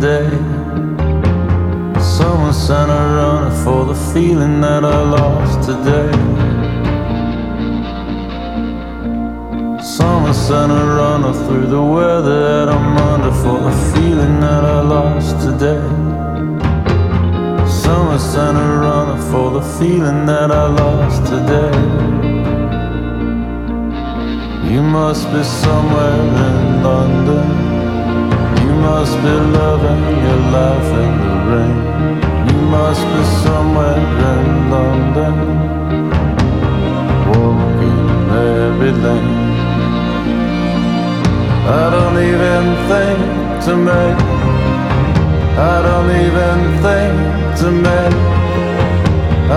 Today. Summer sun a runner for the feeling that I lost today. Summer sun a runner through the weather that I'm under for the feeling that I lost today. Summer sun a runner for the feeling that I lost today. You must be somewhere in London. Must be loving your life in the rain. You must be somewhere in London. Walking every lane. I don't even think to make. I don't even think to make.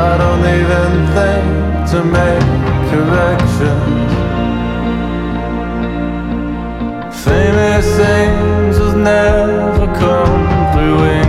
I don't even think to make corrections. Famous angels never come through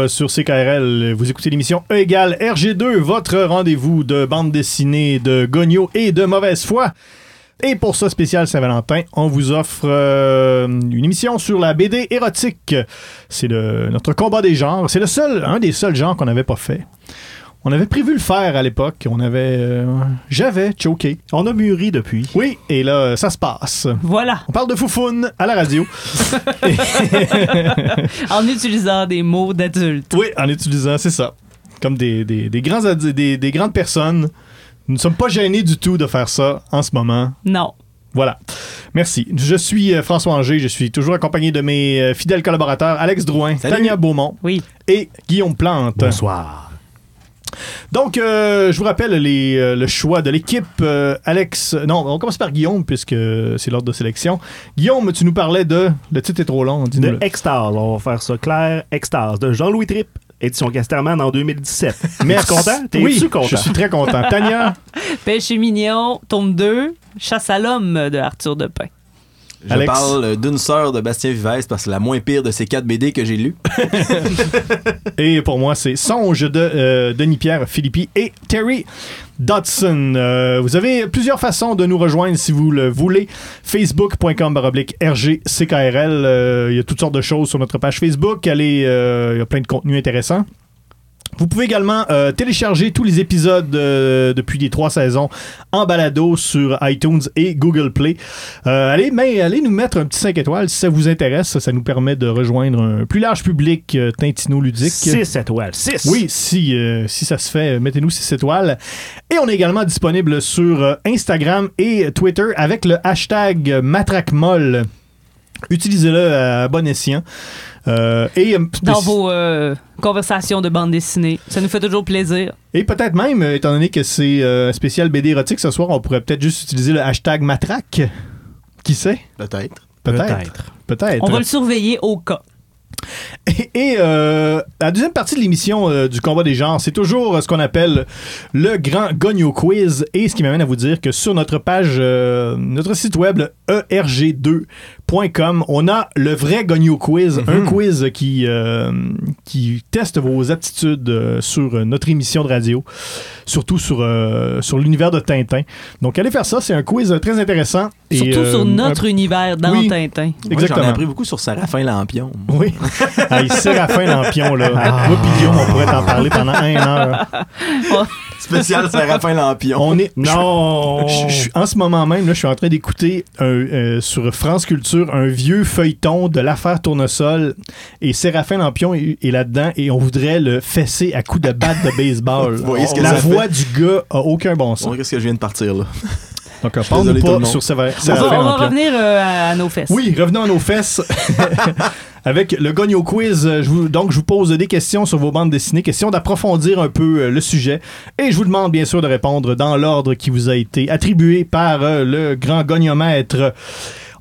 retour sur CKRL, vous écoutez l'émission E égale RG2, votre rendez-vous de bande dessinée, de gogno et de mauvaise foi. Et pour ce spécial Saint-Valentin, on vous offre euh, une émission sur la BD érotique. C'est notre combat des genres. C'est le seul, un des seuls genres qu'on n'avait pas fait. On avait prévu le faire à l'époque. On avait, euh, j'avais choqué. On a mûri depuis. Oui, et là, ça se passe. Voilà, On parle de foufoune à la radio. en utilisant des mots d'adultes. Oui, en utilisant, c'est ça. Comme des, des, des grands, ad- des, des grandes personnes. Nous ne sommes pas gênés du tout de faire ça en ce moment. Non. Voilà. Merci. Je suis euh, François Anger. Je suis toujours accompagné de mes euh, fidèles collaborateurs Alex Drouin, Salut. Tania Beaumont Oui. et Guillaume Plante. Bonsoir. Donc, euh, je vous rappelle les, euh, le choix de l'équipe. euh, Alex, non, on commence par Guillaume puisque c'est l'ordre de sélection. Guillaume, tu nous parlais de. Le titre est trop long, De dis-nous. Extase, on va faire ça clair. Extase de Jean-Louis Tripp, édition Casterman en 2017. Merci. Tu content? T'es oui, content? je suis très content. Tania, Péché mignon, tome 2, Chasse à l'homme de Arthur Depin. Je Alex? parle d'une sœur de Bastien Vivès parce que c'est la moins pire de ces quatre BD que j'ai lus. Et pour moi, c'est Songe de euh, Denis Pierre Philippi et Terry Dodson. Euh, vous avez plusieurs façons de nous rejoindre si vous le voulez. Facebook.com baroblique RGCKRL. Euh, Il y a toutes sortes de choses sur notre page Facebook. Allez, il y a plein de contenus intéressants. Vous pouvez également euh, télécharger tous les épisodes euh, depuis les trois saisons en balado sur iTunes et Google Play. Euh, allez, mais allez nous mettre un petit 5 étoiles si ça vous intéresse. Ça nous permet de rejoindre un plus large public euh, tintino-ludique. 6 étoiles. 6. Oui, si, euh, si ça se fait, mettez-nous 6 étoiles. Et on est également disponible sur euh, Instagram et Twitter avec le hashtag MatraqueMolle. Utilisez-le à bon escient. Euh, et, Dans vos conversations de bande dessinée. Ça nous fait toujours plaisir. et peut-être même, euh, étant donné que c'est euh, un spécial BD érotique ce soir, on pourrait peut-être juste utiliser le hashtag Matraque. Qui sait? Peut-être. Peut-être. Peut-être. Peut-être. On va le surveiller au cas. Et, et, euh, la deuxième partie de l'émission euh, du combat des genres, c'est toujours euh, ce qu'on appelle le grand Gogno Quiz. Et ce qui m'amène à vous dire que sur notre page, euh, notre site web, le erg2.com, on a le vrai Gogno Quiz, un quiz qui, euh, qui teste vos aptitudes euh, sur euh, notre émission de radio, surtout sur, euh, sur l'univers de Tintin. Donc allez faire ça, c'est un quiz très intéressant. Et, Surtout euh, sur notre univers dans oui. Tintin. Moi, J'en ai Exactement. appris beaucoup sur Séraphin Lampion. Oui. ah, Séraphin Lampion, là. Moi pis Guillaume, on pourrait t'en parler pendant un heure. Spécial Séraphin Lampion. On est... Non. Je- je- je- en ce moment même, là, je suis en train d'écouter euh, sur France Culture un vieux feuilleton de l'affaire Tournesol et Séraphin Lampion est, est là-dedans et on voudrait le fesser à coups de batte de baseball. Vous voyez ce que La ça voix du gars a aucun bon sens. Qu'est-ce que je viens de partir là? Donc, euh, suis désolé parle-nous tout le pas sur On Séraphin on va Lampion. revenir euh, à nos fesses. Oui, revenons à nos fesses. Avec le Gogno Quiz, euh, je vous- donc je vous pose des questions sur vos bandes dessinées, questions d'approfondir un peu euh, le sujet. Et je vous demande bien sûr de répondre dans l'ordre qui vous a été attribué par euh, le grand goniomètre.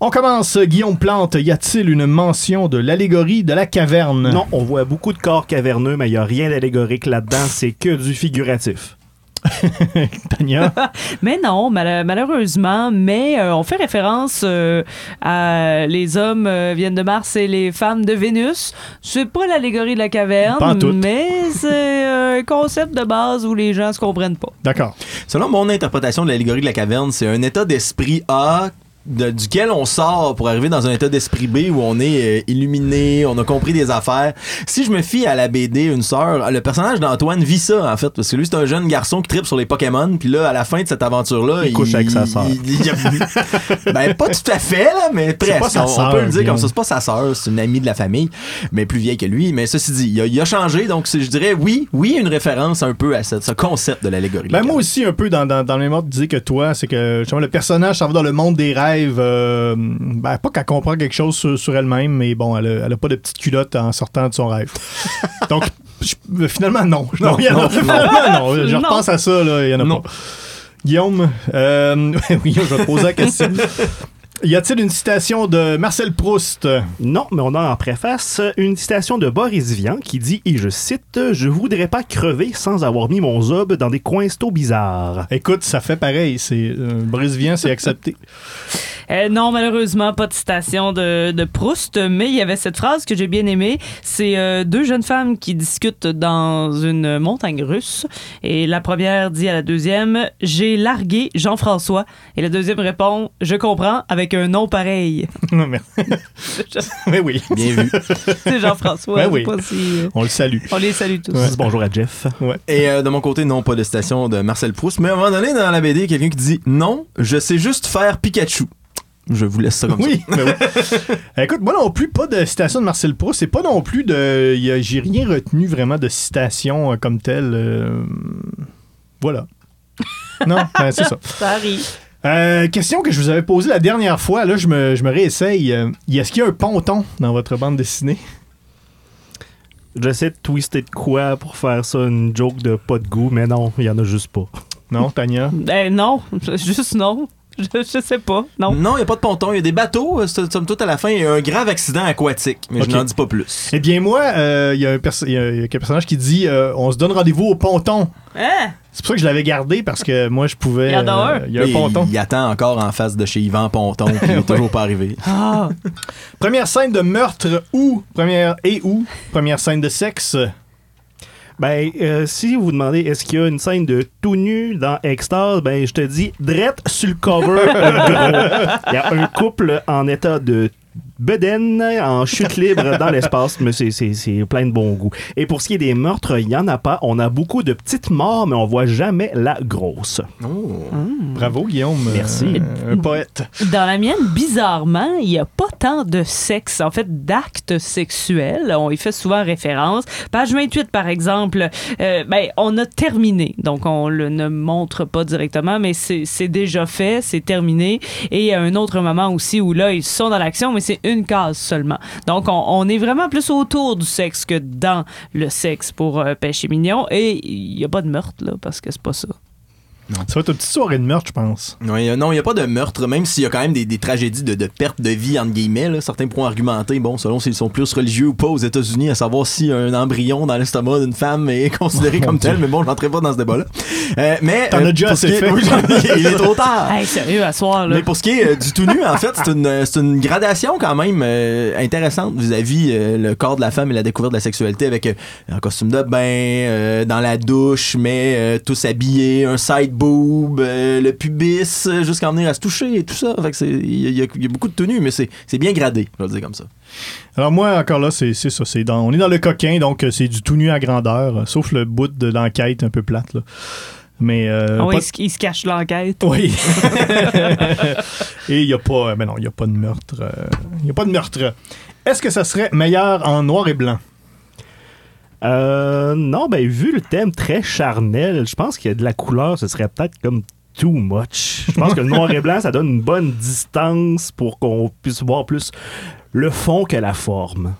On commence, Guillaume Plante. Y a-t-il une mention de l'allégorie de la caverne? Non, on voit beaucoup de corps caverneux, mais il n'y a rien d'allégorique là-dedans. C'est que du figuratif. Tania? Mais non, mal- malheureusement, mais euh, on fait référence euh, à les hommes euh, viennent de Mars et les femmes de Vénus. C'est pas l'allégorie de la caverne, mais c'est euh, un concept de base où les gens se comprennent pas. D'accord. Selon mon interprétation de l'allégorie de la caverne, c'est un état d'esprit A de- duquel on sort pour arriver dans un état d'esprit B où on est euh, illuminé, on a compris des affaires. Si je me fie à la BD Une sœur, le personnage d'Antoine vit ça en fait parce que lui c'est un jeune garçon qui tripe sur les Pokémon puis là à la fin de cette aventure là, Il couche avec sa sœur. ben pas tout à fait là, mais presque. pas sa on, peut le dire Guillaume. comme ça, c'est pas sa sœur, c'est une amie de la famille, mais plus vieille que lui, mais ceci dit, il a, il a changé donc je dirais oui, oui une référence un peu à ce, ce concept de l'allégorie. Ben, moi aussi, un peu dans, dans, dans le même ordre d'idée que toi, c'est que le personnage s'en va dans le monde des rêves. Euh, ben, pas qu'elle comprend quelque chose sur, sur elle-même, mais bon, elle a, elle a pas de petite culotte en sortant de son rêve. Donc, je- euh, finalement, non. Non, il y en a- finalement, non. Je Non. repense à ça, là, il y en a Non. pas. Guillaume, euh, oui, je vais te poser la question. Y a-t-il une citation de Marcel Proust? Non, mais on a en préface une citation de Boris Vian qui dit, et je cite, Je voudrais pas crever sans avoir mis mon zob dans des coins bizarres. Écoute, ça fait pareil. C'est euh, Boris Vian, c'est accepté. Euh, non, malheureusement, pas de citation de, de Proust, mais il y avait cette phrase que j'ai bien aimée. C'est euh, deux jeunes femmes qui discutent dans une montagne russe. Et la première dit à la deuxième J'ai largué Jean-François. Et la deuxième répond Je comprends, avec un nom pareil. Non, mais... mais oui, Bien vu. C'est Jean-François. Ben oui. si- on le salue. On les salue tous. Bonjour à Jeff. Et euh, de mon côté, non, pas de citation de Marcel Proust. Mais à un moment donné, dans la BD, il y a quelqu'un qui dit Non, je sais juste faire Pikachu. Je vous laisse ça comme Oui, ben oui. Écoute, moi non plus, pas de citation de Marcel Proust. C'est pas non plus de. J'ai rien retenu vraiment de citation euh, comme telle. euh, Voilà. Non, ben, c'est ça. Ça arrive. Euh, question que je vous avais posée la dernière fois. Là, je me, je me réessaye. Euh, Est-ce qu'il y a un ponton dans votre bande dessinée? J'essaie de twister de quoi pour faire ça une joke de pas de goût, mais non, il y en a juste pas. Non, Tania? Eh, non, juste non. Je, je sais pas. Non. Non, il n'y a pas de ponton. Il y a des bateaux. euh, Somme toute, à la fin, il y a un grave accident aquatique. Mais je n'en dis pas plus. Eh bien, moi, euh, il y, a un perso- il y a- il y a un personnage qui dit euh, On se donne rendez-vous au ponton. Hein? C'est pour ça que je l'avais gardé parce que moi, je pouvais. Il y en a euh, un. Il y a un Il- ponton. Il attend encore en face de chez Yvan Ponton. Puis il est toujours pas arrivé. Ah. Première scène de meurtre ou première et ou première scène de sexe. Ben, euh, si vous demandez est-ce qu'il y a une scène de tout nu dans Extase, ben, je te dis, drette sur le cover. Il y a un couple en état de bedaine en chute libre dans l'espace, mais c'est- c'est c'est plein de bon goût. Et pour ce qui est des meurtres, il n'y en a pas. On a beaucoup de petites morts, mais on voit jamais la grosse. Oh. Bravo, Guillaume. Merci. Euh, un poète. Dans la mienne, bizarrement, il n'y a pas tant de sexe, en fait, d'actes sexuels. On y fait souvent référence. Page 28, par exemple, euh, ben, on a terminé. Donc, on le ne montre pas directement, mais c'est c'est déjà fait, c'est terminé. Et il y a un autre moment aussi où là, ils sont dans l'action, mais c'est une case seulement. Donc, on, est vraiment plus autour du sexe que dans le sexe pour euh, Pêcher Mignon. Et il n'y a pas de meurtre, là, parce que c'est pas ça. Ça va être une petite soirée de meurtre, je pense. Euh, non, il n'y a pas de meurtre, même s'il y a quand même des, des tragédies de, de perte de vie, entre guillemets. là. Certains pourront argumenter, bon, selon s'ils sont plus religieux ou pas aux États-Unis, à savoir si un embryon dans l'estomac d'une femme est considéré Oh, comme tel, mais bon, je n'entrerai pas dans ce débat-là. Euh, mais, T'en as déjà assez fait. Il est trop tard. Hey, sérieux, à soir, là. Mais pour ce qui est euh, du tout nu, en fait, c'est une, euh, c'est une gradation quand même euh, intéressante vis-à-vis euh, le corps de la femme et la découverte de la sexualité avec euh, un costume de bain, euh, dans la douche, mais euh, tous habillés, un side boob, euh, le pubis, euh, jusqu'à en venir à se toucher et tout ça. Fait que il y, a- y y beaucoup de tenues, mais c'est bien gradé, je vais le dire comme ça. Alors moi, encore là, c'est c'est ça. c'est Dans, on est dans le coquin, donc euh, c'est du tout nu à grandeur, sauf le bout de l'enquête un peu plate. Là. Mais euh, Ah pas il, se- il se cache l'enquête. Oui. Et il n'y a pas. Mais non, il n'y a pas de meurtre. euh, Il n'y a pas de meurtre. Est-ce que ça serait meilleur en noir et blanc? Euh, non, ben, vu le thème très charnel, je pense qu'il y a de la couleur, ce serait peut-être comme too much. Je pense que le noir et blanc, ça donne une bonne distance pour qu'on puisse voir plus le fond que la forme.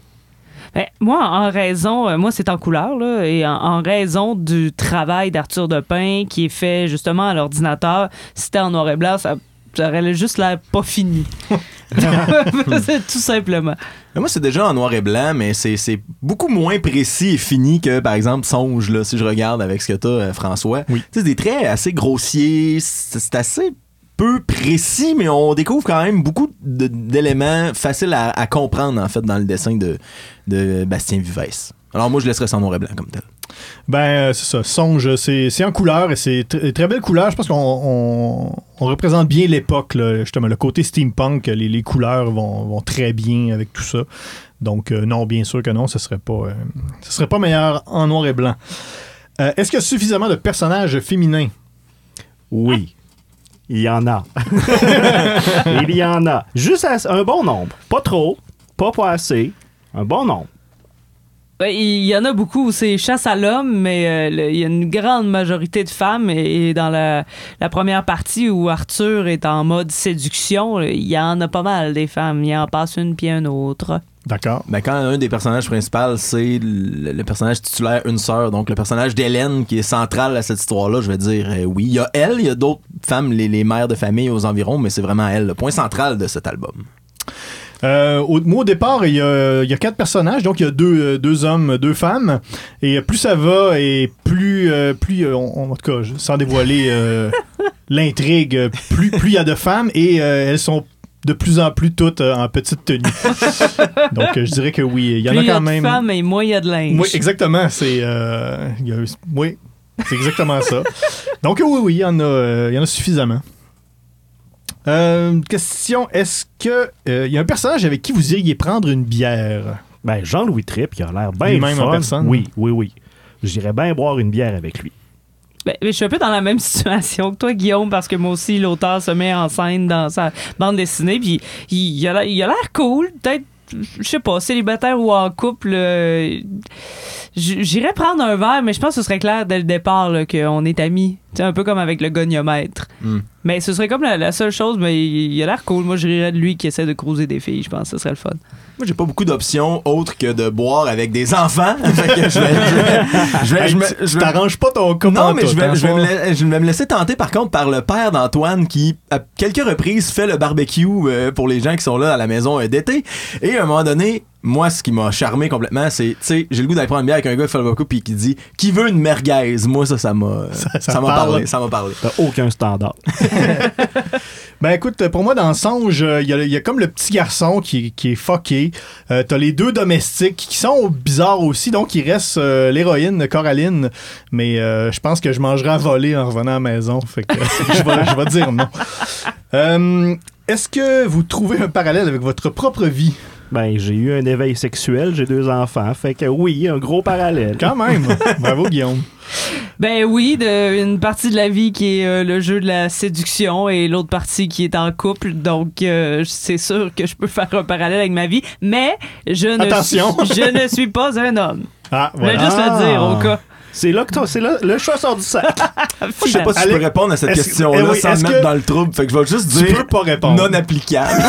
Ben, moi, en raison, euh, moi c'est en couleur, là, et en, en raison du travail d'Arthur Depin qui est fait justement à l'ordinateur, si c'était en noir et blanc, ça, ça aurait juste l'air pas fini. C'est tout simplement. Mais moi, c'est déjà en noir et blanc, mais c'est c'est beaucoup moins précis et fini que, par exemple, Songe, là, si je regarde avec ce que t'as, euh, François. Oui. C'est des traits assez grossiers, c'est assez peu précis, mais on découvre quand même beaucoup d'éléments faciles à, à comprendre, en fait, dans le dessin de, de Bastien Vivès. Alors moi, je laisserais ça en noir et blanc comme tel. Ben, euh, c'est ça. Songe, c'est en couleur et c'est tr- très belle couleur. Je pense qu'on on, on représente bien l'époque, justement. Le côté steampunk, les, les couleurs vont, vont très bien avec tout ça. Donc, euh, non, bien sûr que non, ce serait pas, euh, ce serait pas meilleur en noir et blanc. Euh, Est-ce qu'il y a suffisamment de personnages féminins? Oui. Il y en a. Il y en a. Juste un bon nombre. Pas trop, pas pas assez. Un bon nombre. Ben, Il y en a beaucoup, c'est chasse à l'homme, mais euh, il y a une grande majorité de femmes. Et, et dans la, la première partie où Arthur est en mode séduction, il y en a pas mal des femmes. Il en passe une puis une autre. D'accord. Ben, quand un des personnages principaux, c'est le, le personnage titulaire, une sœur, donc le personnage d'Hélène qui est central à cette histoire-là, je vais dire euh, oui. Il y a elle, il y a d'autres femmes, les, les mères de famille aux environs, mais c'est vraiment elle, le point central de cet album. Euh, au, moi, au départ, il y, a, il y a quatre personnages, donc il y a deux, euh, deux hommes, deux femmes. Et plus ça va, et plus, euh, plus euh, on, en tout cas, sans dévoiler euh, l'intrigue, euh, plus plus il y a de femmes, et euh, elles sont de plus en plus toutes euh, en petite tenue. Donc, euh, je dirais que oui, il y en Plus a il y a quand de même. femmes et moins il y a de linge. Oui, exactement. C'est. euh, oui, c'est exactement ça. Donc, oui, oui, il y en a, euh, il y en a suffisamment. Euh, question est-ce que euh, il y a un personnage avec qui vous iriez prendre une bière? Ben, Jean-Louis Tripp, il a l'air bien en fun. personne? Oui, oui, oui. J'irais bien boire une bière avec lui. Ben, mais je suis un peu dans la même situation que toi, Guillaume, parce que moi aussi, l'auteur se met en scène dans sa bande dessinée, puis il, il a l'air- il a l'air cool, peut-être, je sais pas, célibataire ou en couple. euh, J'irais prendre un verre, mais je pense que ce serait clair dès le départ qu'on est amis. C'est un peu comme avec le goniomètre. Hmm. Mais ce serait comme la, la seule chose, mais il, il a l'air cool. Moi, je rirais de lui qui essaie de cruiser des filles, je pense que ce serait le fun. Moi, j'ai pas beaucoup d'options autres que de boire avec des enfants. Je t'arranges pas ton cas Non, mais tout, je vais, hein, je, vais ça. me la- je vais me laisser tenter par contre par le père d'Antoine qui, à quelques reprises, fait le barbecue euh, pour les gens qui sont là à la maison euh, d'été. Et à un moment donné, moi, ce qui m'a charmé complètement, c'est, tu sais, j'ai le goût d'aller prendre une bière avec un gars qui fait le barbecue puis qui dit qui veut une merguez? Moi, ça, ça m'a, Ça- ça ça m'a parlé. Ça m'a parlé. T'as aucun standard. Ben écoute, pour moi, dans Songe, euh, il y, a- il y a comme le petit garçon qui, qui est fucké. Euh, T'as les deux domestiques qui sont bizarres aussi, donc il reste euh, l'héroïne Coraline. Mais euh, je pense que je mangerai à voler en revenant à la maison. Fait que je, vais, dire non. Euh, Est-ce que vous trouvez un parallèle avec votre propre vie? Ben, j'ai eu un éveil sexuel, j'ai deux enfants. Fait que oui, un gros parallèle. Quand même. Bravo, Guillaume. Ben oui, de, une partie de la vie qui est euh, le jeu de la séduction et l'autre partie qui est en couple. Donc, euh, c'est sûr que je peux faire un parallèle avec ma vie, mais je ne, Attention. Suis, je ne suis pas un homme. Ah, voilà. juste le dire au cas. C'est là que toi- c'est là, le chat sort du sac. Je sais pas si je peux Allez, répondre à cette est-ce- question-là eh oui, sans est-ce me mettre que- dans le trouble. Fait que je vais juste Tu dire peux pas répondre. non applicable.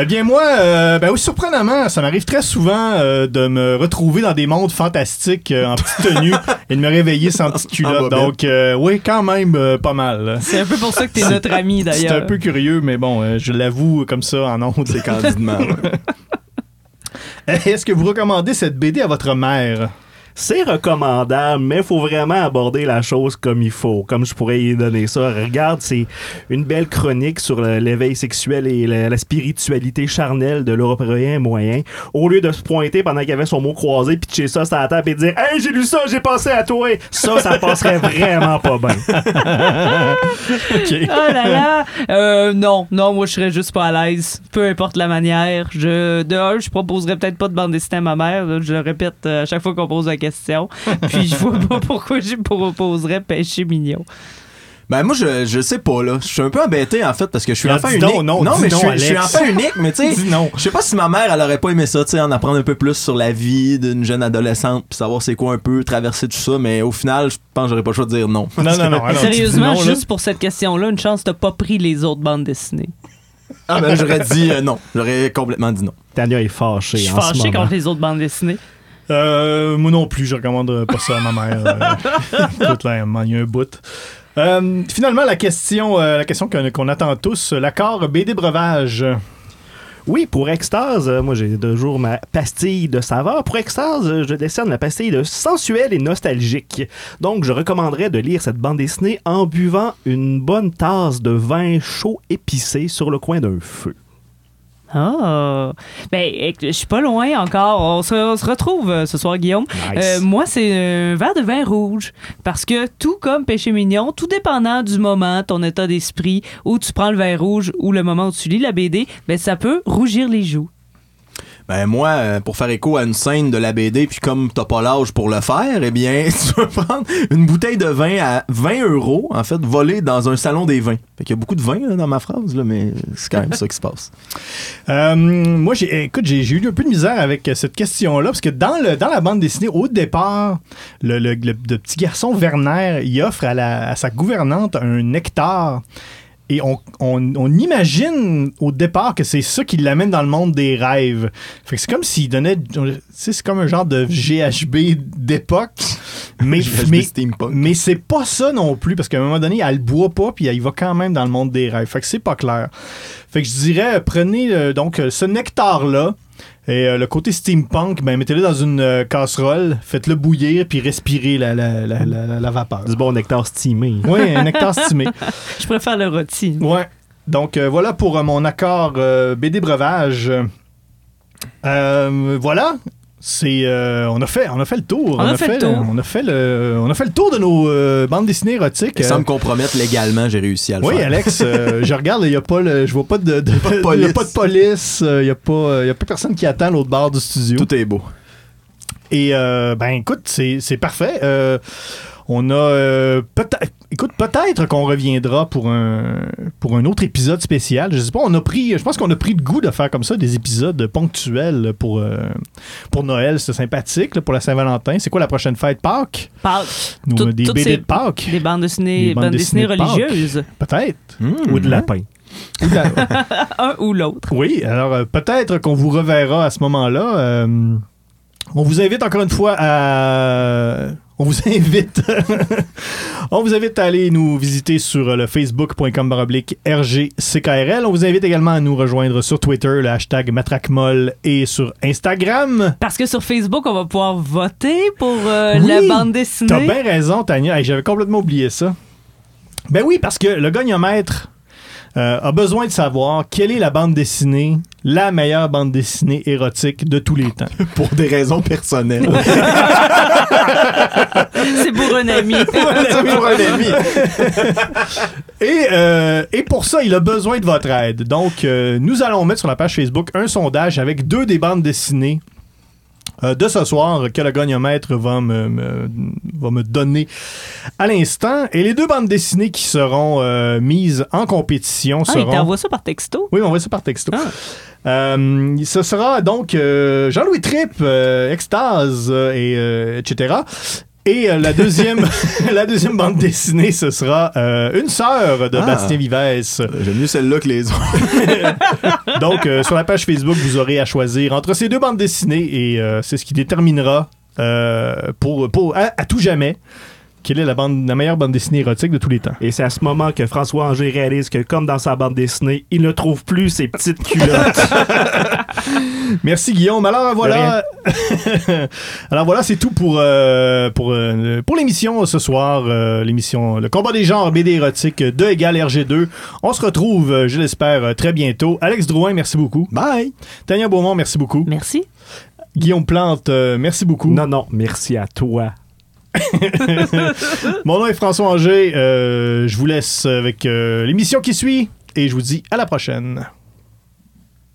Eh bien, moi, euh, ben oui, surprenamment, ça m'arrive très souvent euh, de me retrouver dans des mondes fantastiques euh, en petite tenue et de me réveiller sans petite culotte. bobette. Donc, euh, oui, quand même, euh, pas mal. C'est un peu pour ça que t'es notre ami, C'est d'ailleurs. un peu curieux, mais bon, euh, je l'avoue comme ça en ondes. C'est candidement. ouais. Est-ce que vous recommandez cette BD à votre mère? C'est recommandable, mais faut vraiment aborder la chose comme il faut. Comme je pourrais y donner ça. Regarde, c'est une belle chronique sur l'éveil sexuel et la, la spiritualité charnelle de l'Européen moyen. Au lieu de se pointer pendant qu'il avait son mot croisé, pitcher ça sur la table et dire Hey, j'ai lu ça, j'ai pensé à toi. Ça, ça passerait vraiment pas bien. OK. Oh là là! Euh, non, non, moi je serais juste pas à l'aise. Peu importe la manière. Je, de un, je proposerais peut-être pas de bande dessinée à ma mère. Je le répète euh, à chaque fois qu'on pose la question. Puis je vois pas pourquoi je proposerais péché mignon. Ben moi je, je sais pas là, je suis un peu embêté en fait parce que je suis enfant unique. non, mais je suis, je suis Alex. enfant unique, mais tu sais, je sais pas si ma mère elle aurait pas aimé ça, tu sais, en apprendre un peu plus sur la vie d'une jeune adolescente puis savoir c'est quoi un peu traverser tout ça, mais au final, je pense que j'aurais pas le choix de dire non. Non, non, non. alors, Sérieusement, non, là. juste pour cette question-là, une chance t'as pas pris les autres bandes dessinées. Ah ben j'aurais dit euh, non, j'aurais complètement dit non. Tania est fâchée. Je suis en ce fâché contre les autres bandes dessinées. Euh, moi non plus, je recommande pas ça à ma mère. Euh, il y a un bout. Euh, finalement, la question, euh, la question qu'on attend tous, l'accord BD breuvage. Oui, pour Extase, moi j'ai toujours ma pastille de saveur. Pour Extase, je décerne la pastille de sensuelle et nostalgique. Donc je recommanderais de lire cette bande dessinée en buvant une bonne tasse de vin chaud épicé sur le coin d'un feu. Ah! Ben, je suis pas loin encore. On se, on se retrouve euh, ce soir, Guillaume. Nice. Euh, moi, c'est un verre de vin rouge. Parce que tout comme péché mignon, tout dépendant du moment, ton état d'esprit, où tu prends le vin rouge ou le moment où tu lis la BD, ben, ça peut rougir les joues. Ben moi, euh, pour faire écho à une scène de la BD, puis comme t'as pas l'âge pour le faire, eh bien, tu vas prendre une bouteille de vin à 20 euros, en fait, volée dans un salon des vins. Fait qu'il y a beaucoup de vin là, dans ma phrase, là, mais c'est quand même ça qui se passe. Euh, moi, j'ai, écoute, j'ai, eu un peu de misère avec cette question-là, parce que dans, le, dans la bande dessinée, au départ, le, le- le- le petit garçon Werner, il offre à, la- à sa gouvernante un nectar. Et on, on- on imagine au départ que c'est ça qui l'amène dans le monde des rêves. Fait que c'est comme s'il donnait. C'est comme un genre de GHB d'époque. Mais, mais, mais c'est pas ça non plus, parce qu'à un moment donné, elle le boit pas, puis il va quand même dans le monde des rêves. Fait que c'est pas clair. Fait que je dirais, prenez euh, donc euh, ce nectar-là, Et euh, le côté steampunk, ben, mettez-le dans une euh, casserole, faites-le bouillir, puis respirez la, la, la, la, la vapeur. Du bon nectar steamé. Oui, un nectar stimé. Je préfère le rôti. Ouais. Donc euh, voilà pour euh, mon accord euh, BD breuvage. Euh, voilà. C'est euh, on a fait on a fait le tour. On a fait le tour. On a fait le on a fait le tour de nos euh, bandes dessinées érotiques. Sans Euh, me compromettre légalement, j'ai réussi à le oui, faire. Alex, euh, je regarde, il y a pas le, je vois pas de, de, pas de il y a police. pas de police, euh, il y a pas, euh, il y a pas personne qui attend l'autre bord du studio. Tout est beau. Et euh, ben écoute, c'est c'est parfait. Euh, on a euh, peut-être, écoute, peut-être qu'on reviendra pour un pour un autre épisode spécial. Je sais pas, on a pris, je pense qu'on a pris le goût de faire comme ça des épisodes ponctuels pour euh, pour Noël, c'est sympathique là, pour la Saint-Valentin. C'est quoi la prochaine fête? Pâques? Pâques. Nous, Tout- Des toutes BD ces- de Pâques, Des bandes dessinées, Des bandes bandes dessinées, dessinées de religieuses. peut-être. Ou de lapin. Ou de la- Un ou l'autre. Oui, alors euh, peut-être qu'on vous reverra à ce moment-là. Euh, on vous invite encore une fois à. On vous invite. on vous invite à aller nous visiter sur euh, le facebook.com baroblique RGCKRL. On vous invite également à nous rejoindre sur Twitter, le hashtag MatraqueMolle et sur Instagram. Parce que sur Facebook, on va pouvoir voter pour euh, Oui, la bande T'as dessinée. bien raison, Tania. J'avais complètement oublié ça. Ben oui, parce que le gagnomètre euh, a besoin de savoir quelle est la bande dessinée, la meilleure bande dessinée érotique de tous les temps. Pour des raisons personnelles. C'est pour un ami. C'est pour un ami. Et, euh, et pour ça, il a besoin de votre aide. Donc, euh, nous allons mettre sur la page Facebook un sondage avec deux des bandes dessinées euh, de ce soir que le gagnomètre va me, me- va me donner à l'instant. Et les deux bandes dessinées qui seront euh, mises en compétition Ah, il seront... t'envoie ça par texto? Oui, on va ça par texto. Ah. Euh, ce sera donc euh, Jean-Louis Tripp, euh, Extase, et, etc. Et la deuxième, la deuxième bande dessinée, ce sera euh, une sœur de Ah. Bastien Vivès. J'aime mieux celle-là que les autres. Donc, euh, sur la page Facebook, vous aurez à choisir entre ces deux bandes dessinées et euh, c'est ce qui déterminera pour, pour à, à tout jamais quelle est la, bande, la meilleure bande dessinée érotique de tous les temps. Et c'est à ce moment que François Anger réalise que, comme dans sa bande dessinée, il ne trouve plus ses petites culottes. Merci Guillaume. Alors voilà. Alors voilà, c'est tout pour euh, pour euh, pour l'émission ce soir, euh, l'émission le combat des genres BD érotique de égal RG2. On se retrouve, euh, je l'espère, euh, très bientôt. Alex Drouin, merci beaucoup. Bye. Tania Beaumont, merci beaucoup. Merci. Guillaume Plante, euh, merci beaucoup. non, non, merci à toi. Mon nom est François Anger. Euh, je vous laisse avec euh, l'émission qui suit et je vous dis à la prochaine.